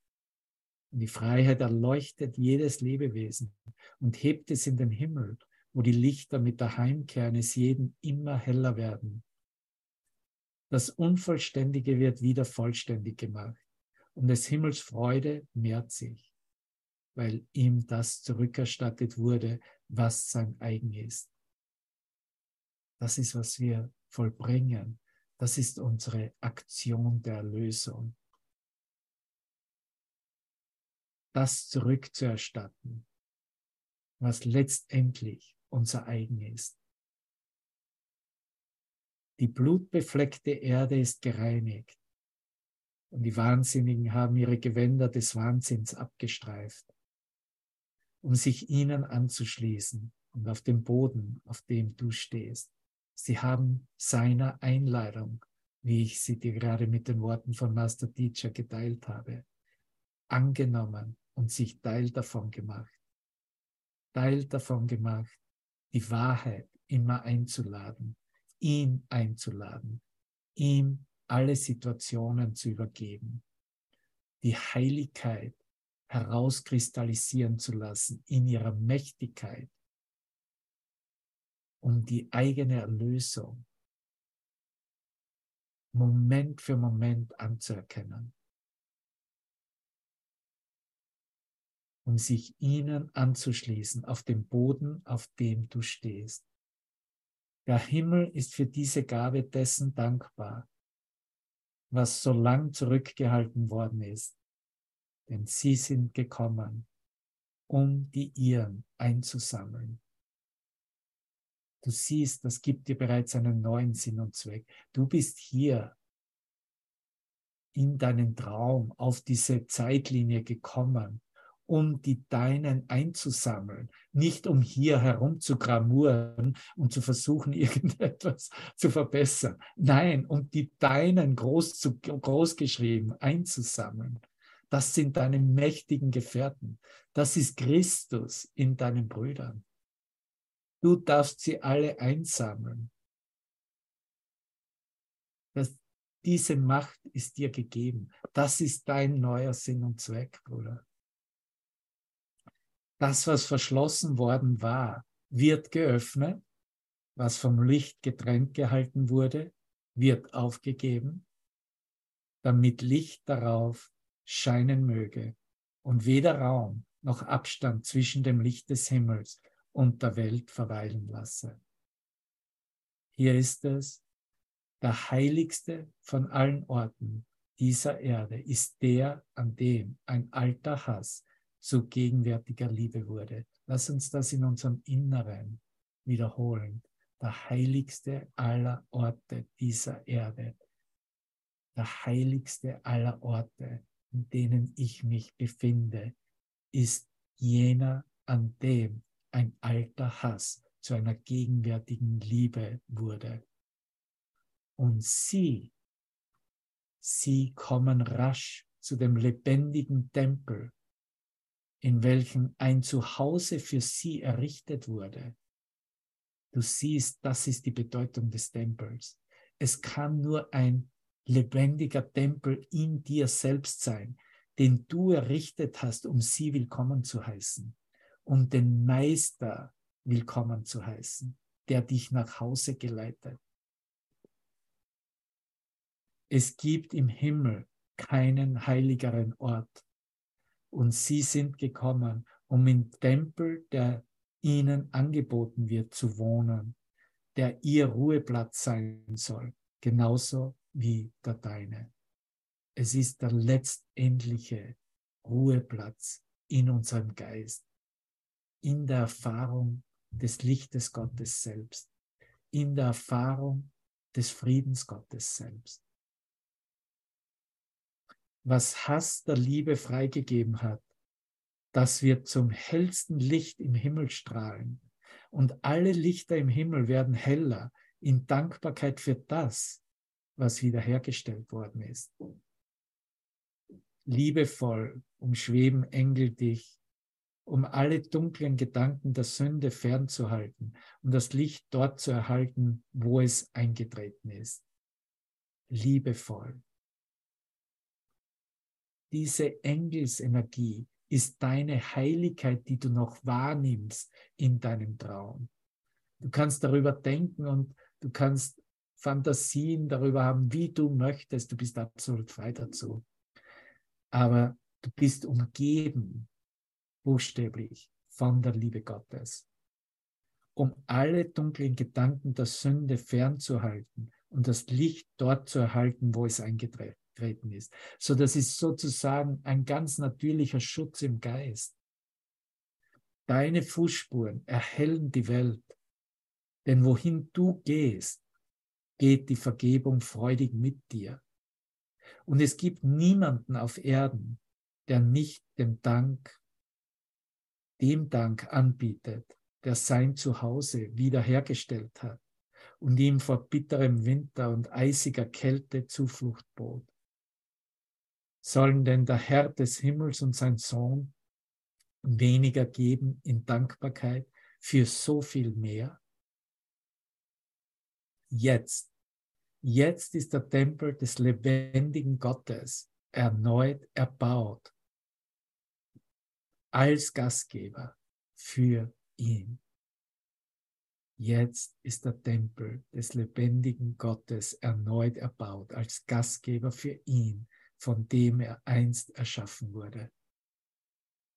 Und die Freiheit erleuchtet jedes Lebewesen und hebt es in den Himmel, wo die Lichter mit der Heimkehr eines jeden immer heller werden. Das Unvollständige wird wieder vollständig gemacht und des Himmels Freude mehrt sich, weil ihm das zurückerstattet wurde, was sein eigen ist. Das ist, was wir vollbringen. Das ist unsere Aktion der Erlösung. Das zurückzuerstatten, was letztendlich unser eigen ist. Die blutbefleckte Erde ist gereinigt und die Wahnsinnigen haben ihre Gewänder des Wahnsinns abgestreift, um sich ihnen anzuschließen und auf dem Boden, auf dem du stehst. Sie haben seiner Einladung, wie ich sie dir gerade mit den Worten von Master Teacher geteilt habe, angenommen und sich Teil davon gemacht. Teil davon gemacht, die Wahrheit immer einzuladen, ihn einzuladen, ihm alle Situationen zu übergeben, die Heiligkeit herauskristallisieren zu lassen in ihrer Mächtigkeit, um die eigene Erlösung Moment für Moment anzuerkennen. Um sich ihnen anzuschließen auf dem Boden, auf dem du stehst. Der Himmel ist für diese Gabe dessen dankbar, was so lang zurückgehalten worden ist, denn sie sind gekommen, um die ihren einzusammeln. Du siehst, das gibt dir bereits einen neuen Sinn und Zweck. Du bist hier in deinen Traum auf diese Zeitlinie gekommen, um die Deinen einzusammeln, nicht um hier herum zu gramuren und zu versuchen, *laughs* irgendetwas zu verbessern. Nein, um die Deinen groß, zu, groß geschrieben einzusammeln. Das sind deine mächtigen Gefährten. Das ist Christus in deinen Brüdern. Du darfst sie alle einsammeln. Das, diese Macht ist dir gegeben. Das ist dein neuer Sinn und Zweck, Bruder. Das, was verschlossen worden war, wird geöffnet. Was vom Licht getrennt gehalten wurde, wird aufgegeben, damit Licht darauf scheinen möge und weder Raum noch Abstand zwischen dem Licht des Himmels und der Welt verweilen lasse. Hier ist es, der heiligste von allen Orten dieser Erde ist der, an dem ein alter Hass zu gegenwärtiger Liebe wurde. Lass uns das in unserem Inneren wiederholen. Der heiligste aller Orte dieser Erde. Der heiligste aller Orte, in denen ich mich befinde, ist jener, an dem ein alter Hass zu einer gegenwärtigen Liebe wurde. Und sie, sie kommen rasch zu dem lebendigen Tempel, in welchem ein Zuhause für sie errichtet wurde. Du siehst, das ist die Bedeutung des Tempels. Es kann nur ein lebendiger Tempel in dir selbst sein, den du errichtet hast, um sie willkommen zu heißen, um den Meister willkommen zu heißen, der dich nach Hause geleitet. es gibt im Himmel keinen heiligeren Ort. Und sie sind gekommen, um im Tempel, der ihnen angeboten wird, zu wohnen, der ihr Ruheplatz sein soll, genauso wie der deine. Es ist der letztendliche Ruheplatz in unserem Geist, in der Erfahrung des Lichtes Gottes selbst, in der Erfahrung des Friedens Gottes selbst. Was Hass der Liebe freigegeben hat, das wird zum hellsten Licht im Himmel strahlen. Und alle Lichter im Himmel werden heller in Dankbarkeit für das, was wiederhergestellt worden ist. Liebevoll umschweben Engel dich um alle dunklen Gedanken der Sünde fernzuhalten und das Licht dort zu erhalten, wo es eingetreten ist. Liebevoll. Diese Engelsenergie ist deine Heiligkeit, die du noch wahrnimmst in deinem Traum. Du kannst darüber denken und du kannst Fantasien darüber haben, wie du möchtest. Du bist absolut frei dazu. Aber du bist umgeben buchstäblich von der Liebe Gottes, um alle dunklen Gedanken der Sünde fernzuhalten und das Licht dort zu erhalten, wo es eingetreten ist. So das ist sozusagen ein ganz natürlicher Schutz im Geist. Deine Fußspuren erhellen die Welt, denn wohin du gehst, geht die Vergebung freudig mit dir. Und es gibt niemanden auf Erden, der nicht dem Dank dem Dank anbietet, der sein Zuhause wiederhergestellt hat und ihm vor bitterem Winter und eisiger Kälte Zuflucht bot. Sollen denn der Herr des Himmels und sein Sohn weniger geben in Dankbarkeit für so viel mehr? Jetzt, jetzt ist der Tempel des lebendigen Gottes erneut erbaut als Gastgeber für ihn. Jetzt ist der Tempel des lebendigen Gottes erneut erbaut als Gastgeber für ihn, von dem er einst erschaffen wurde.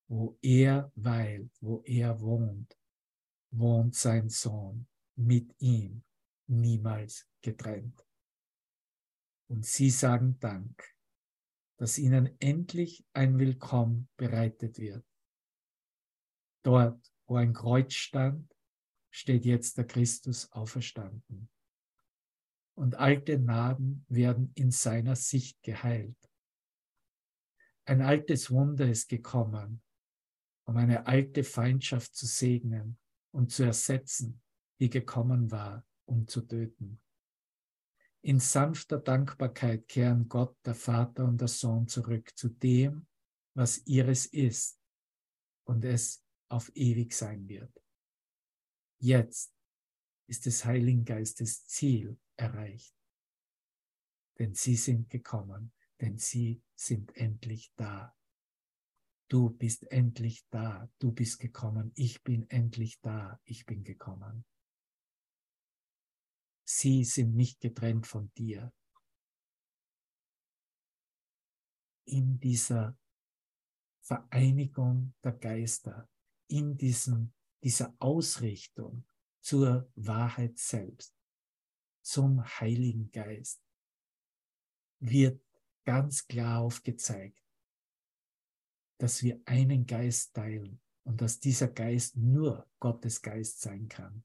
Wo er weilt, wo er wohnt, wohnt sein Sohn mit ihm, niemals getrennt. Und sie sagen Dank, dass ihnen endlich ein Willkommen bereitet wird Dort, wo ein Kreuz stand, steht jetzt der Christus auferstanden. Und alte Narben werden in seiner Sicht geheilt. Ein altes Wunder ist gekommen, um eine alte Feindschaft zu segnen und zu ersetzen, die gekommen war, um zu töten. In sanfter Dankbarkeit kehren Gott, der Vater und der Sohn zurück zu dem, was ihres ist und es auf ewig sein wird. Jetzt ist des Heiligen Geistes Ziel erreicht. Denn sie sind gekommen, denn sie sind endlich da. Du bist endlich da, du bist gekommen, ich bin endlich da, ich bin gekommen. Sie sind nicht getrennt von dir. In dieser Vereinigung der Geister in diesem, dieser Ausrichtung zur Wahrheit selbst, zum Heiligen Geist, wird ganz klar aufgezeigt, dass wir einen Geist teilen und dass dieser Geist nur Gottes Geist sein kann.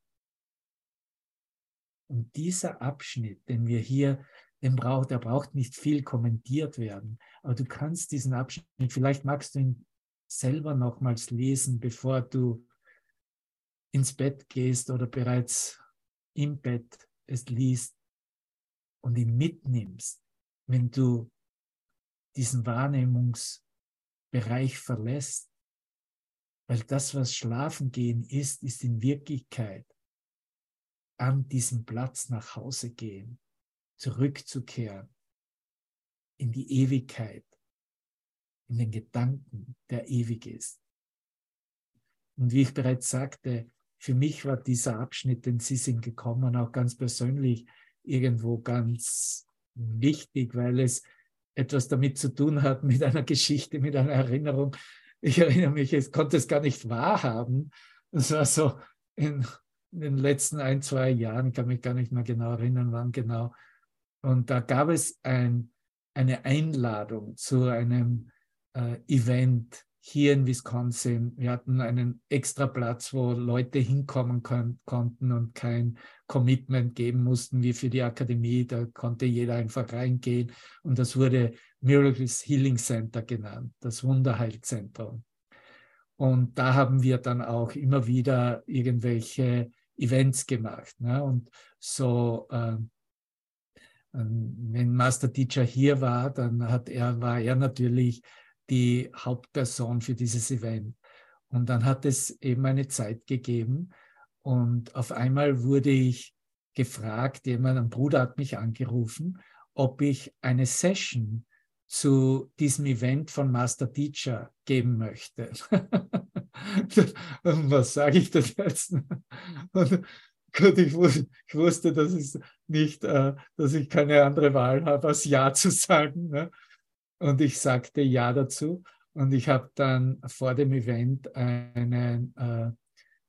Und dieser Abschnitt, den wir hier, den braucht, der braucht nicht viel kommentiert werden, aber du kannst diesen Abschnitt, vielleicht magst du ihn selber nochmals lesen, bevor du ins Bett gehst oder bereits im Bett es liest und ihn mitnimmst, wenn du diesen Wahrnehmungsbereich verlässt. Weil das, was Schlafen gehen ist, ist in Wirklichkeit an diesem Platz nach Hause gehen, zurückzukehren in die Ewigkeit, in den Gedanken, der ewig ist. Und wie ich bereits sagte, für mich war dieser Abschnitt, den Sie sind gekommen, auch ganz persönlich irgendwo ganz wichtig, weil es etwas damit zu tun hat *laughs* mit einer Geschichte, mit einer Erinnerung. Ich erinnere mich, ich konnte es gar nicht wahrhaben. Das war so in, in den letzten ein, zwei Jahren, ich kann mich gar nicht mehr genau erinnern, wann genau. Und da gab es ein, eine Einladung zu einem äh, Event hier in Wisconsin. Wir hatten einen extra Platz, wo Leute hinkommen kon konnten und kein Commitment geben mussten wie für die Akademie. Da konnte jeder einfach reingehen und das wurde Miracles Healing Center genannt, das Wunderheilzentrum. Und da haben wir dann auch immer wieder irgendwelche Events gemacht. Ne? Und so, äh, wenn Master Teacher hier war, dann hat er, war er natürlich die Hauptperson für dieses Event. Und dann hat es eben eine Zeit gegeben und auf einmal wurde ich gefragt, jemand, ein Bruder hat mich angerufen, ob ich eine Session zu diesem Event von Master Teacher geben möchte. *laughs* Was sage ich das jetzt? Und gut, ich wusste, ich wusste, dass, es nicht, äh, dass ich keine andere Wahl habe, als Ja zu sagen. Ne? Und ich sagte Ja dazu. Und ich habe dann vor dem Event einen, äh,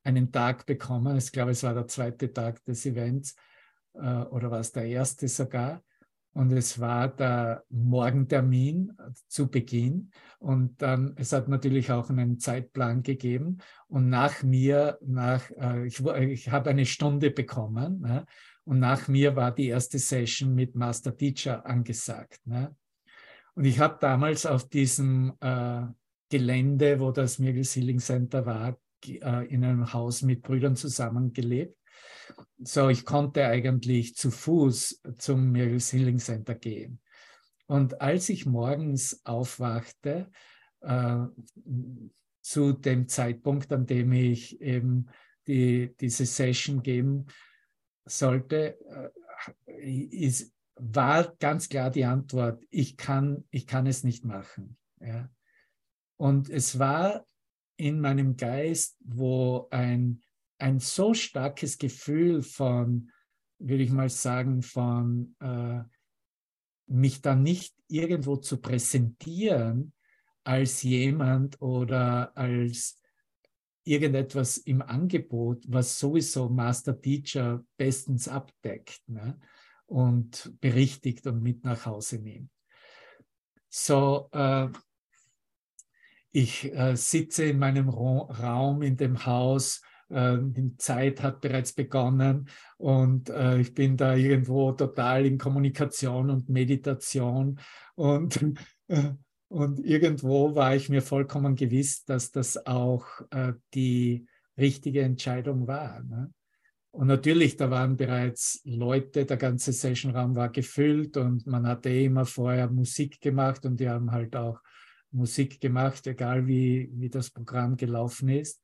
einen Tag bekommen. Ich glaube, es war der zweite Tag des Events äh, oder war es der erste sogar. Und es war der Morgentermin zu Beginn. Und dann, es hat natürlich auch einen Zeitplan gegeben. Und nach mir, nach, äh, ich, ich habe eine Stunde bekommen. Ne? Und nach mir war die erste Session mit Master Teacher angesagt. Ne? Und ich habe damals auf diesem äh, Gelände, wo das Mirgles Healing Center war, äh, in einem Haus mit Brüdern zusammengelebt. So, ich konnte eigentlich zu Fuß zum Mirgles Healing Center gehen. Und als ich morgens aufwachte, äh, zu dem Zeitpunkt, an dem ich eben die, diese Session geben sollte, äh, ist, war ganz klar die Antwort, ich kann, ich kann es nicht machen. Ja. Und es war in meinem Geist, wo ein, ein so starkes Gefühl von, würde ich mal sagen, von äh, mich da nicht irgendwo zu präsentieren als jemand oder als irgendetwas im Angebot, was sowieso Master Teacher bestens abdeckt. Ne? Und berichtigt und mit nach Hause nimmt. So, äh, ich äh, sitze in meinem Raum in dem Haus, äh, die Zeit hat bereits begonnen und äh, ich bin da irgendwo total in Kommunikation und Meditation und, äh, und irgendwo war ich mir vollkommen gewiss, dass das auch äh, die richtige Entscheidung war. Ne? Und natürlich, da waren bereits Leute, der ganze Sessionraum war gefüllt und man hatte eh immer vorher Musik gemacht und die haben halt auch Musik gemacht, egal wie, wie das Programm gelaufen ist.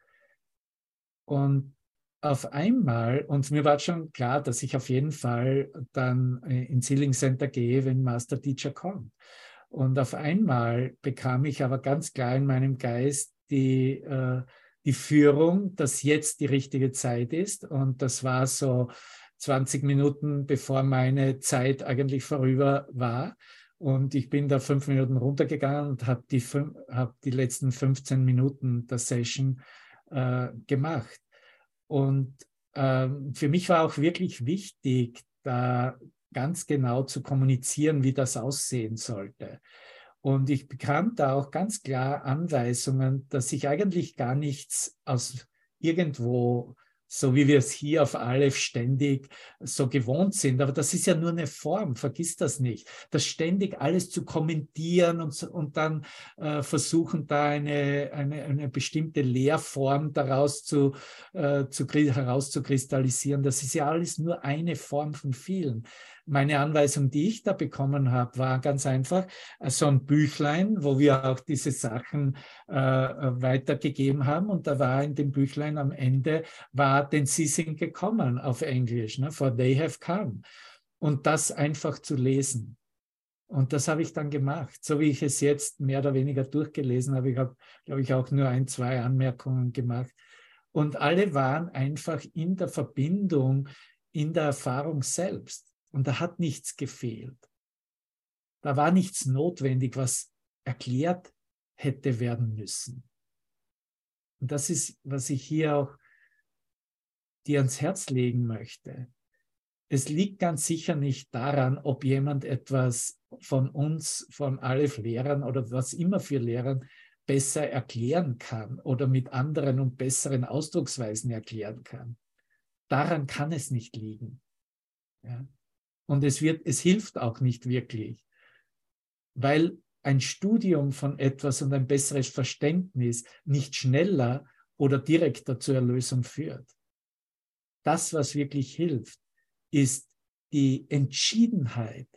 Und auf einmal, und mir war schon klar, dass ich auf jeden Fall dann äh, ins Healing Center gehe, wenn Master Teacher kommt. Und auf einmal bekam ich aber ganz klar in meinem Geist die, äh, die Führung, dass jetzt die richtige Zeit ist. Und das war so 20 Minuten, bevor meine Zeit eigentlich vorüber war. Und ich bin da fünf Minuten runtergegangen und habe die, hab die letzten 15 Minuten der Session äh, gemacht. Und äh, für mich war auch wirklich wichtig, da ganz genau zu kommunizieren, wie das aussehen sollte. Und ich bekam da auch ganz klar Anweisungen, dass ich eigentlich gar nichts aus irgendwo so wie wir es hier auf Aleph ständig so gewohnt sind. Aber das ist ja nur eine Form, vergiss das nicht. Das ständig alles zu kommentieren und, und dann äh, versuchen, da eine, eine, eine bestimmte Lehrform daraus zu, äh, zu, herauszukristallisieren, das ist ja alles nur eine Form von vielen. Meine Anweisung, die ich da bekommen habe, war ganz einfach äh, so ein Büchlein, wo wir auch diese Sachen äh, weitergegeben haben. Und da war in dem Büchlein am Ende, war, denn sie sind gekommen auf Englisch, ne? for they have come. Und das einfach zu lesen. Und das habe ich dann gemacht, so wie ich es jetzt mehr oder weniger durchgelesen habe. Ich habe, glaube ich, auch nur ein, zwei Anmerkungen gemacht. Und alle waren einfach in der Verbindung, in der Erfahrung selbst. Und da hat nichts gefehlt. Da war nichts notwendig, was erklärt hätte werden müssen. Und das ist, was ich hier auch dir ans Herz legen möchte. Es liegt ganz sicher nicht daran, ob jemand etwas von uns, von Aleph-Lehrern oder was immer für Lehrern besser erklären kann oder mit anderen und besseren Ausdrucksweisen erklären kann. Daran kann es nicht liegen. Ja? Und es, wird, es hilft auch nicht wirklich, weil ein Studium von etwas und ein besseres Verständnis nicht schneller oder direkter zur Erlösung führt. Das, was wirklich hilft, ist die Entschiedenheit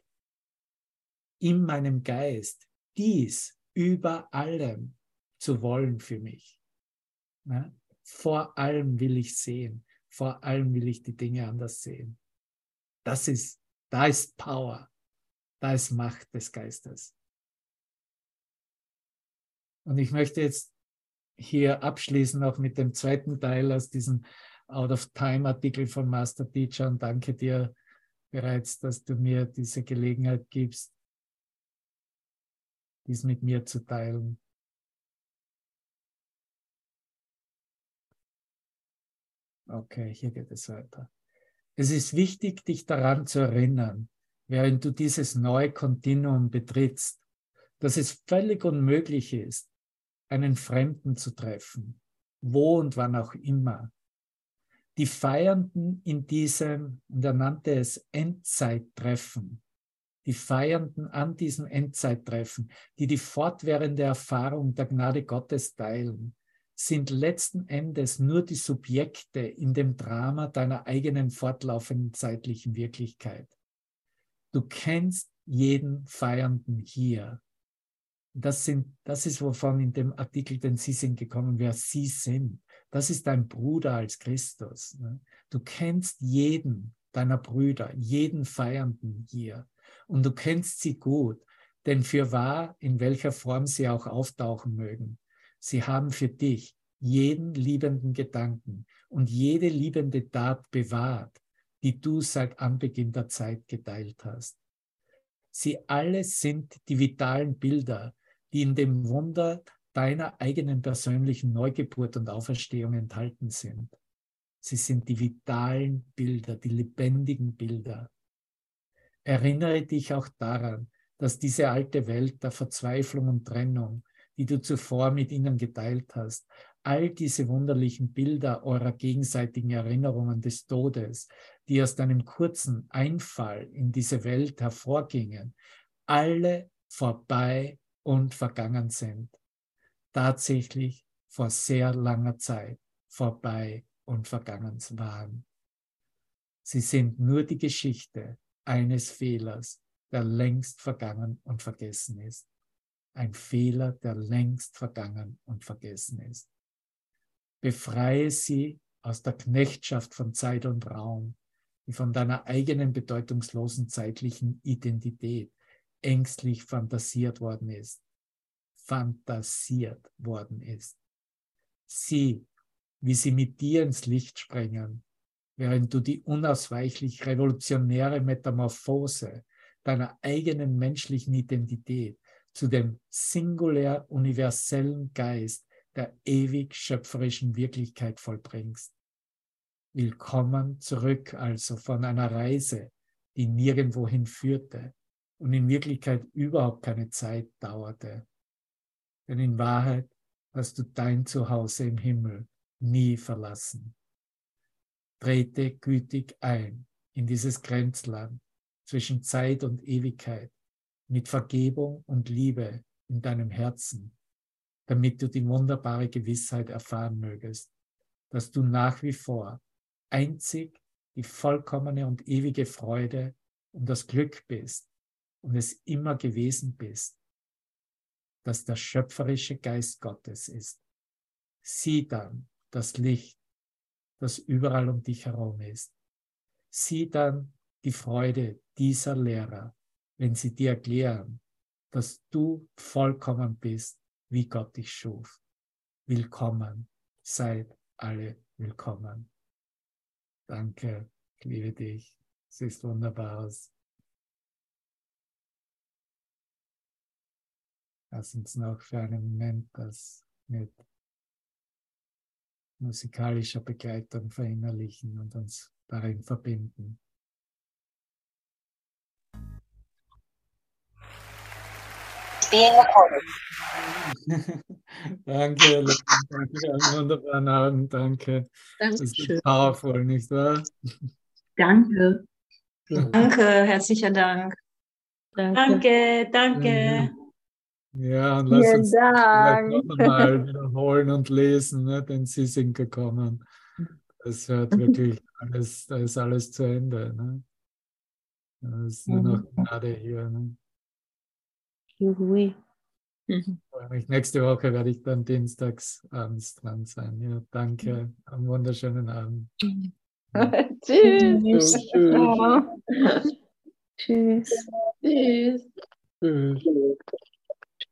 in meinem Geist, dies über allem zu wollen für mich. Ja? Vor allem will ich sehen, vor allem will ich die Dinge anders sehen. Das ist, da ist Power, da ist Macht des Geistes. Und ich möchte jetzt hier abschließen auch mit dem zweiten Teil aus diesem Out of Time Artikel von Master Teacher und danke dir bereits, dass du mir diese Gelegenheit gibst, dies mit mir zu teilen. Okay, hier geht es weiter. Es ist wichtig, dich daran zu erinnern, während du dieses neue Kontinuum betrittst, dass es völlig unmöglich ist, einen Fremden zu treffen, wo und wann auch immer. Die Feiernden in diesem, und er nannte es Endzeittreffen, die Feiernden an diesem Endzeittreffen, die die fortwährende Erfahrung der Gnade Gottes teilen, sind letzten Endes nur die Subjekte in dem Drama deiner eigenen fortlaufenden zeitlichen Wirklichkeit. Du kennst jeden Feiernden hier das, sind, das ist, wovon in dem Artikel, den Sie sind gekommen, wer Sie sind. Das ist dein Bruder als Christus. Ne? Du kennst jeden deiner Brüder, jeden Feiernden hier. Und du kennst sie gut, denn für wahr, in welcher Form sie auch auftauchen mögen, sie haben für dich jeden liebenden Gedanken und jede liebende Tat bewahrt, die du seit Anbeginn der Zeit geteilt hast. Sie alle sind die vitalen Bilder, die in dem Wunder deiner eigenen persönlichen Neugeburt und Auferstehung enthalten sind. Sie sind die vitalen Bilder, die lebendigen Bilder. Erinnere dich auch daran, dass diese alte Welt der Verzweiflung und Trennung, die du zuvor mit ihnen geteilt hast, all diese wunderlichen Bilder eurer gegenseitigen Erinnerungen des Todes, die aus deinem kurzen Einfall in diese Welt hervorgingen, alle vorbei und vergangen sind. Tatsächlich vor sehr langer Zeit vorbei und vergangen waren. Sie sind nur die Geschichte eines Fehlers, der längst vergangen und vergessen ist. Ein Fehler, der längst vergangen und vergessen ist. Befreie sie aus der Knechtschaft von Zeit und Raum, die von deiner eigenen bedeutungslosen zeitlichen Identität ängstlich fantasiert worden ist. Fantasiert worden ist. Sieh, wie sie mit dir ins Licht springen, während du die unausweichlich revolutionäre Metamorphose deiner eigenen menschlichen Identität zu dem singulär universellen Geist der ewig schöpferischen Wirklichkeit vollbringst. Willkommen zurück also von einer Reise, die nirgendwohin führte, und in Wirklichkeit überhaupt keine Zeit dauerte. Denn in Wahrheit hast du dein Zuhause im Himmel nie verlassen. Trete gütig ein in dieses Grenzland zwischen Zeit und Ewigkeit mit Vergebung und Liebe in deinem Herzen, damit du die wunderbare Gewissheit erfahren mögest, dass du nach wie vor einzig die vollkommene und ewige Freude und das Glück bist, und es immer gewesen bist, dass der schöpferische Geist Gottes ist. Sieh dann das Licht, das überall um dich herum ist. Sieh dann die Freude dieser Lehrer, wenn sie dir erklären, dass du vollkommen bist, wie Gott dich schuf. Willkommen, seid alle willkommen. Danke, ich liebe dich. Es ist wunderbar. Lass uns noch für einen Moment das mit musikalischer Begleitung verinnerlichen und uns darin verbinden. Being recorded. danke, danke, einen wunderbaren Abend, danke. Das ist Dankeschön. powerful, nicht wahr? Danke. Danke, herzlicher Dank. Danke. Danke, danke. Ja, und lass Vielen uns vielleicht Dank. noch einmal wiederholen und lesen, ne, denn Sie sind gekommen. Es hört wirklich alles, da ist alles zu Ende. Ne? Da ist nur noch Gnade hier. Ne? Juhui. Mich. Nächste Woche werde ich dann dienstags abends dran sein. Ja, danke. Einen wunderschönen Abend. *laughs* Tschüss. Tschüss. Tschüss. Tschüss. Tschüss.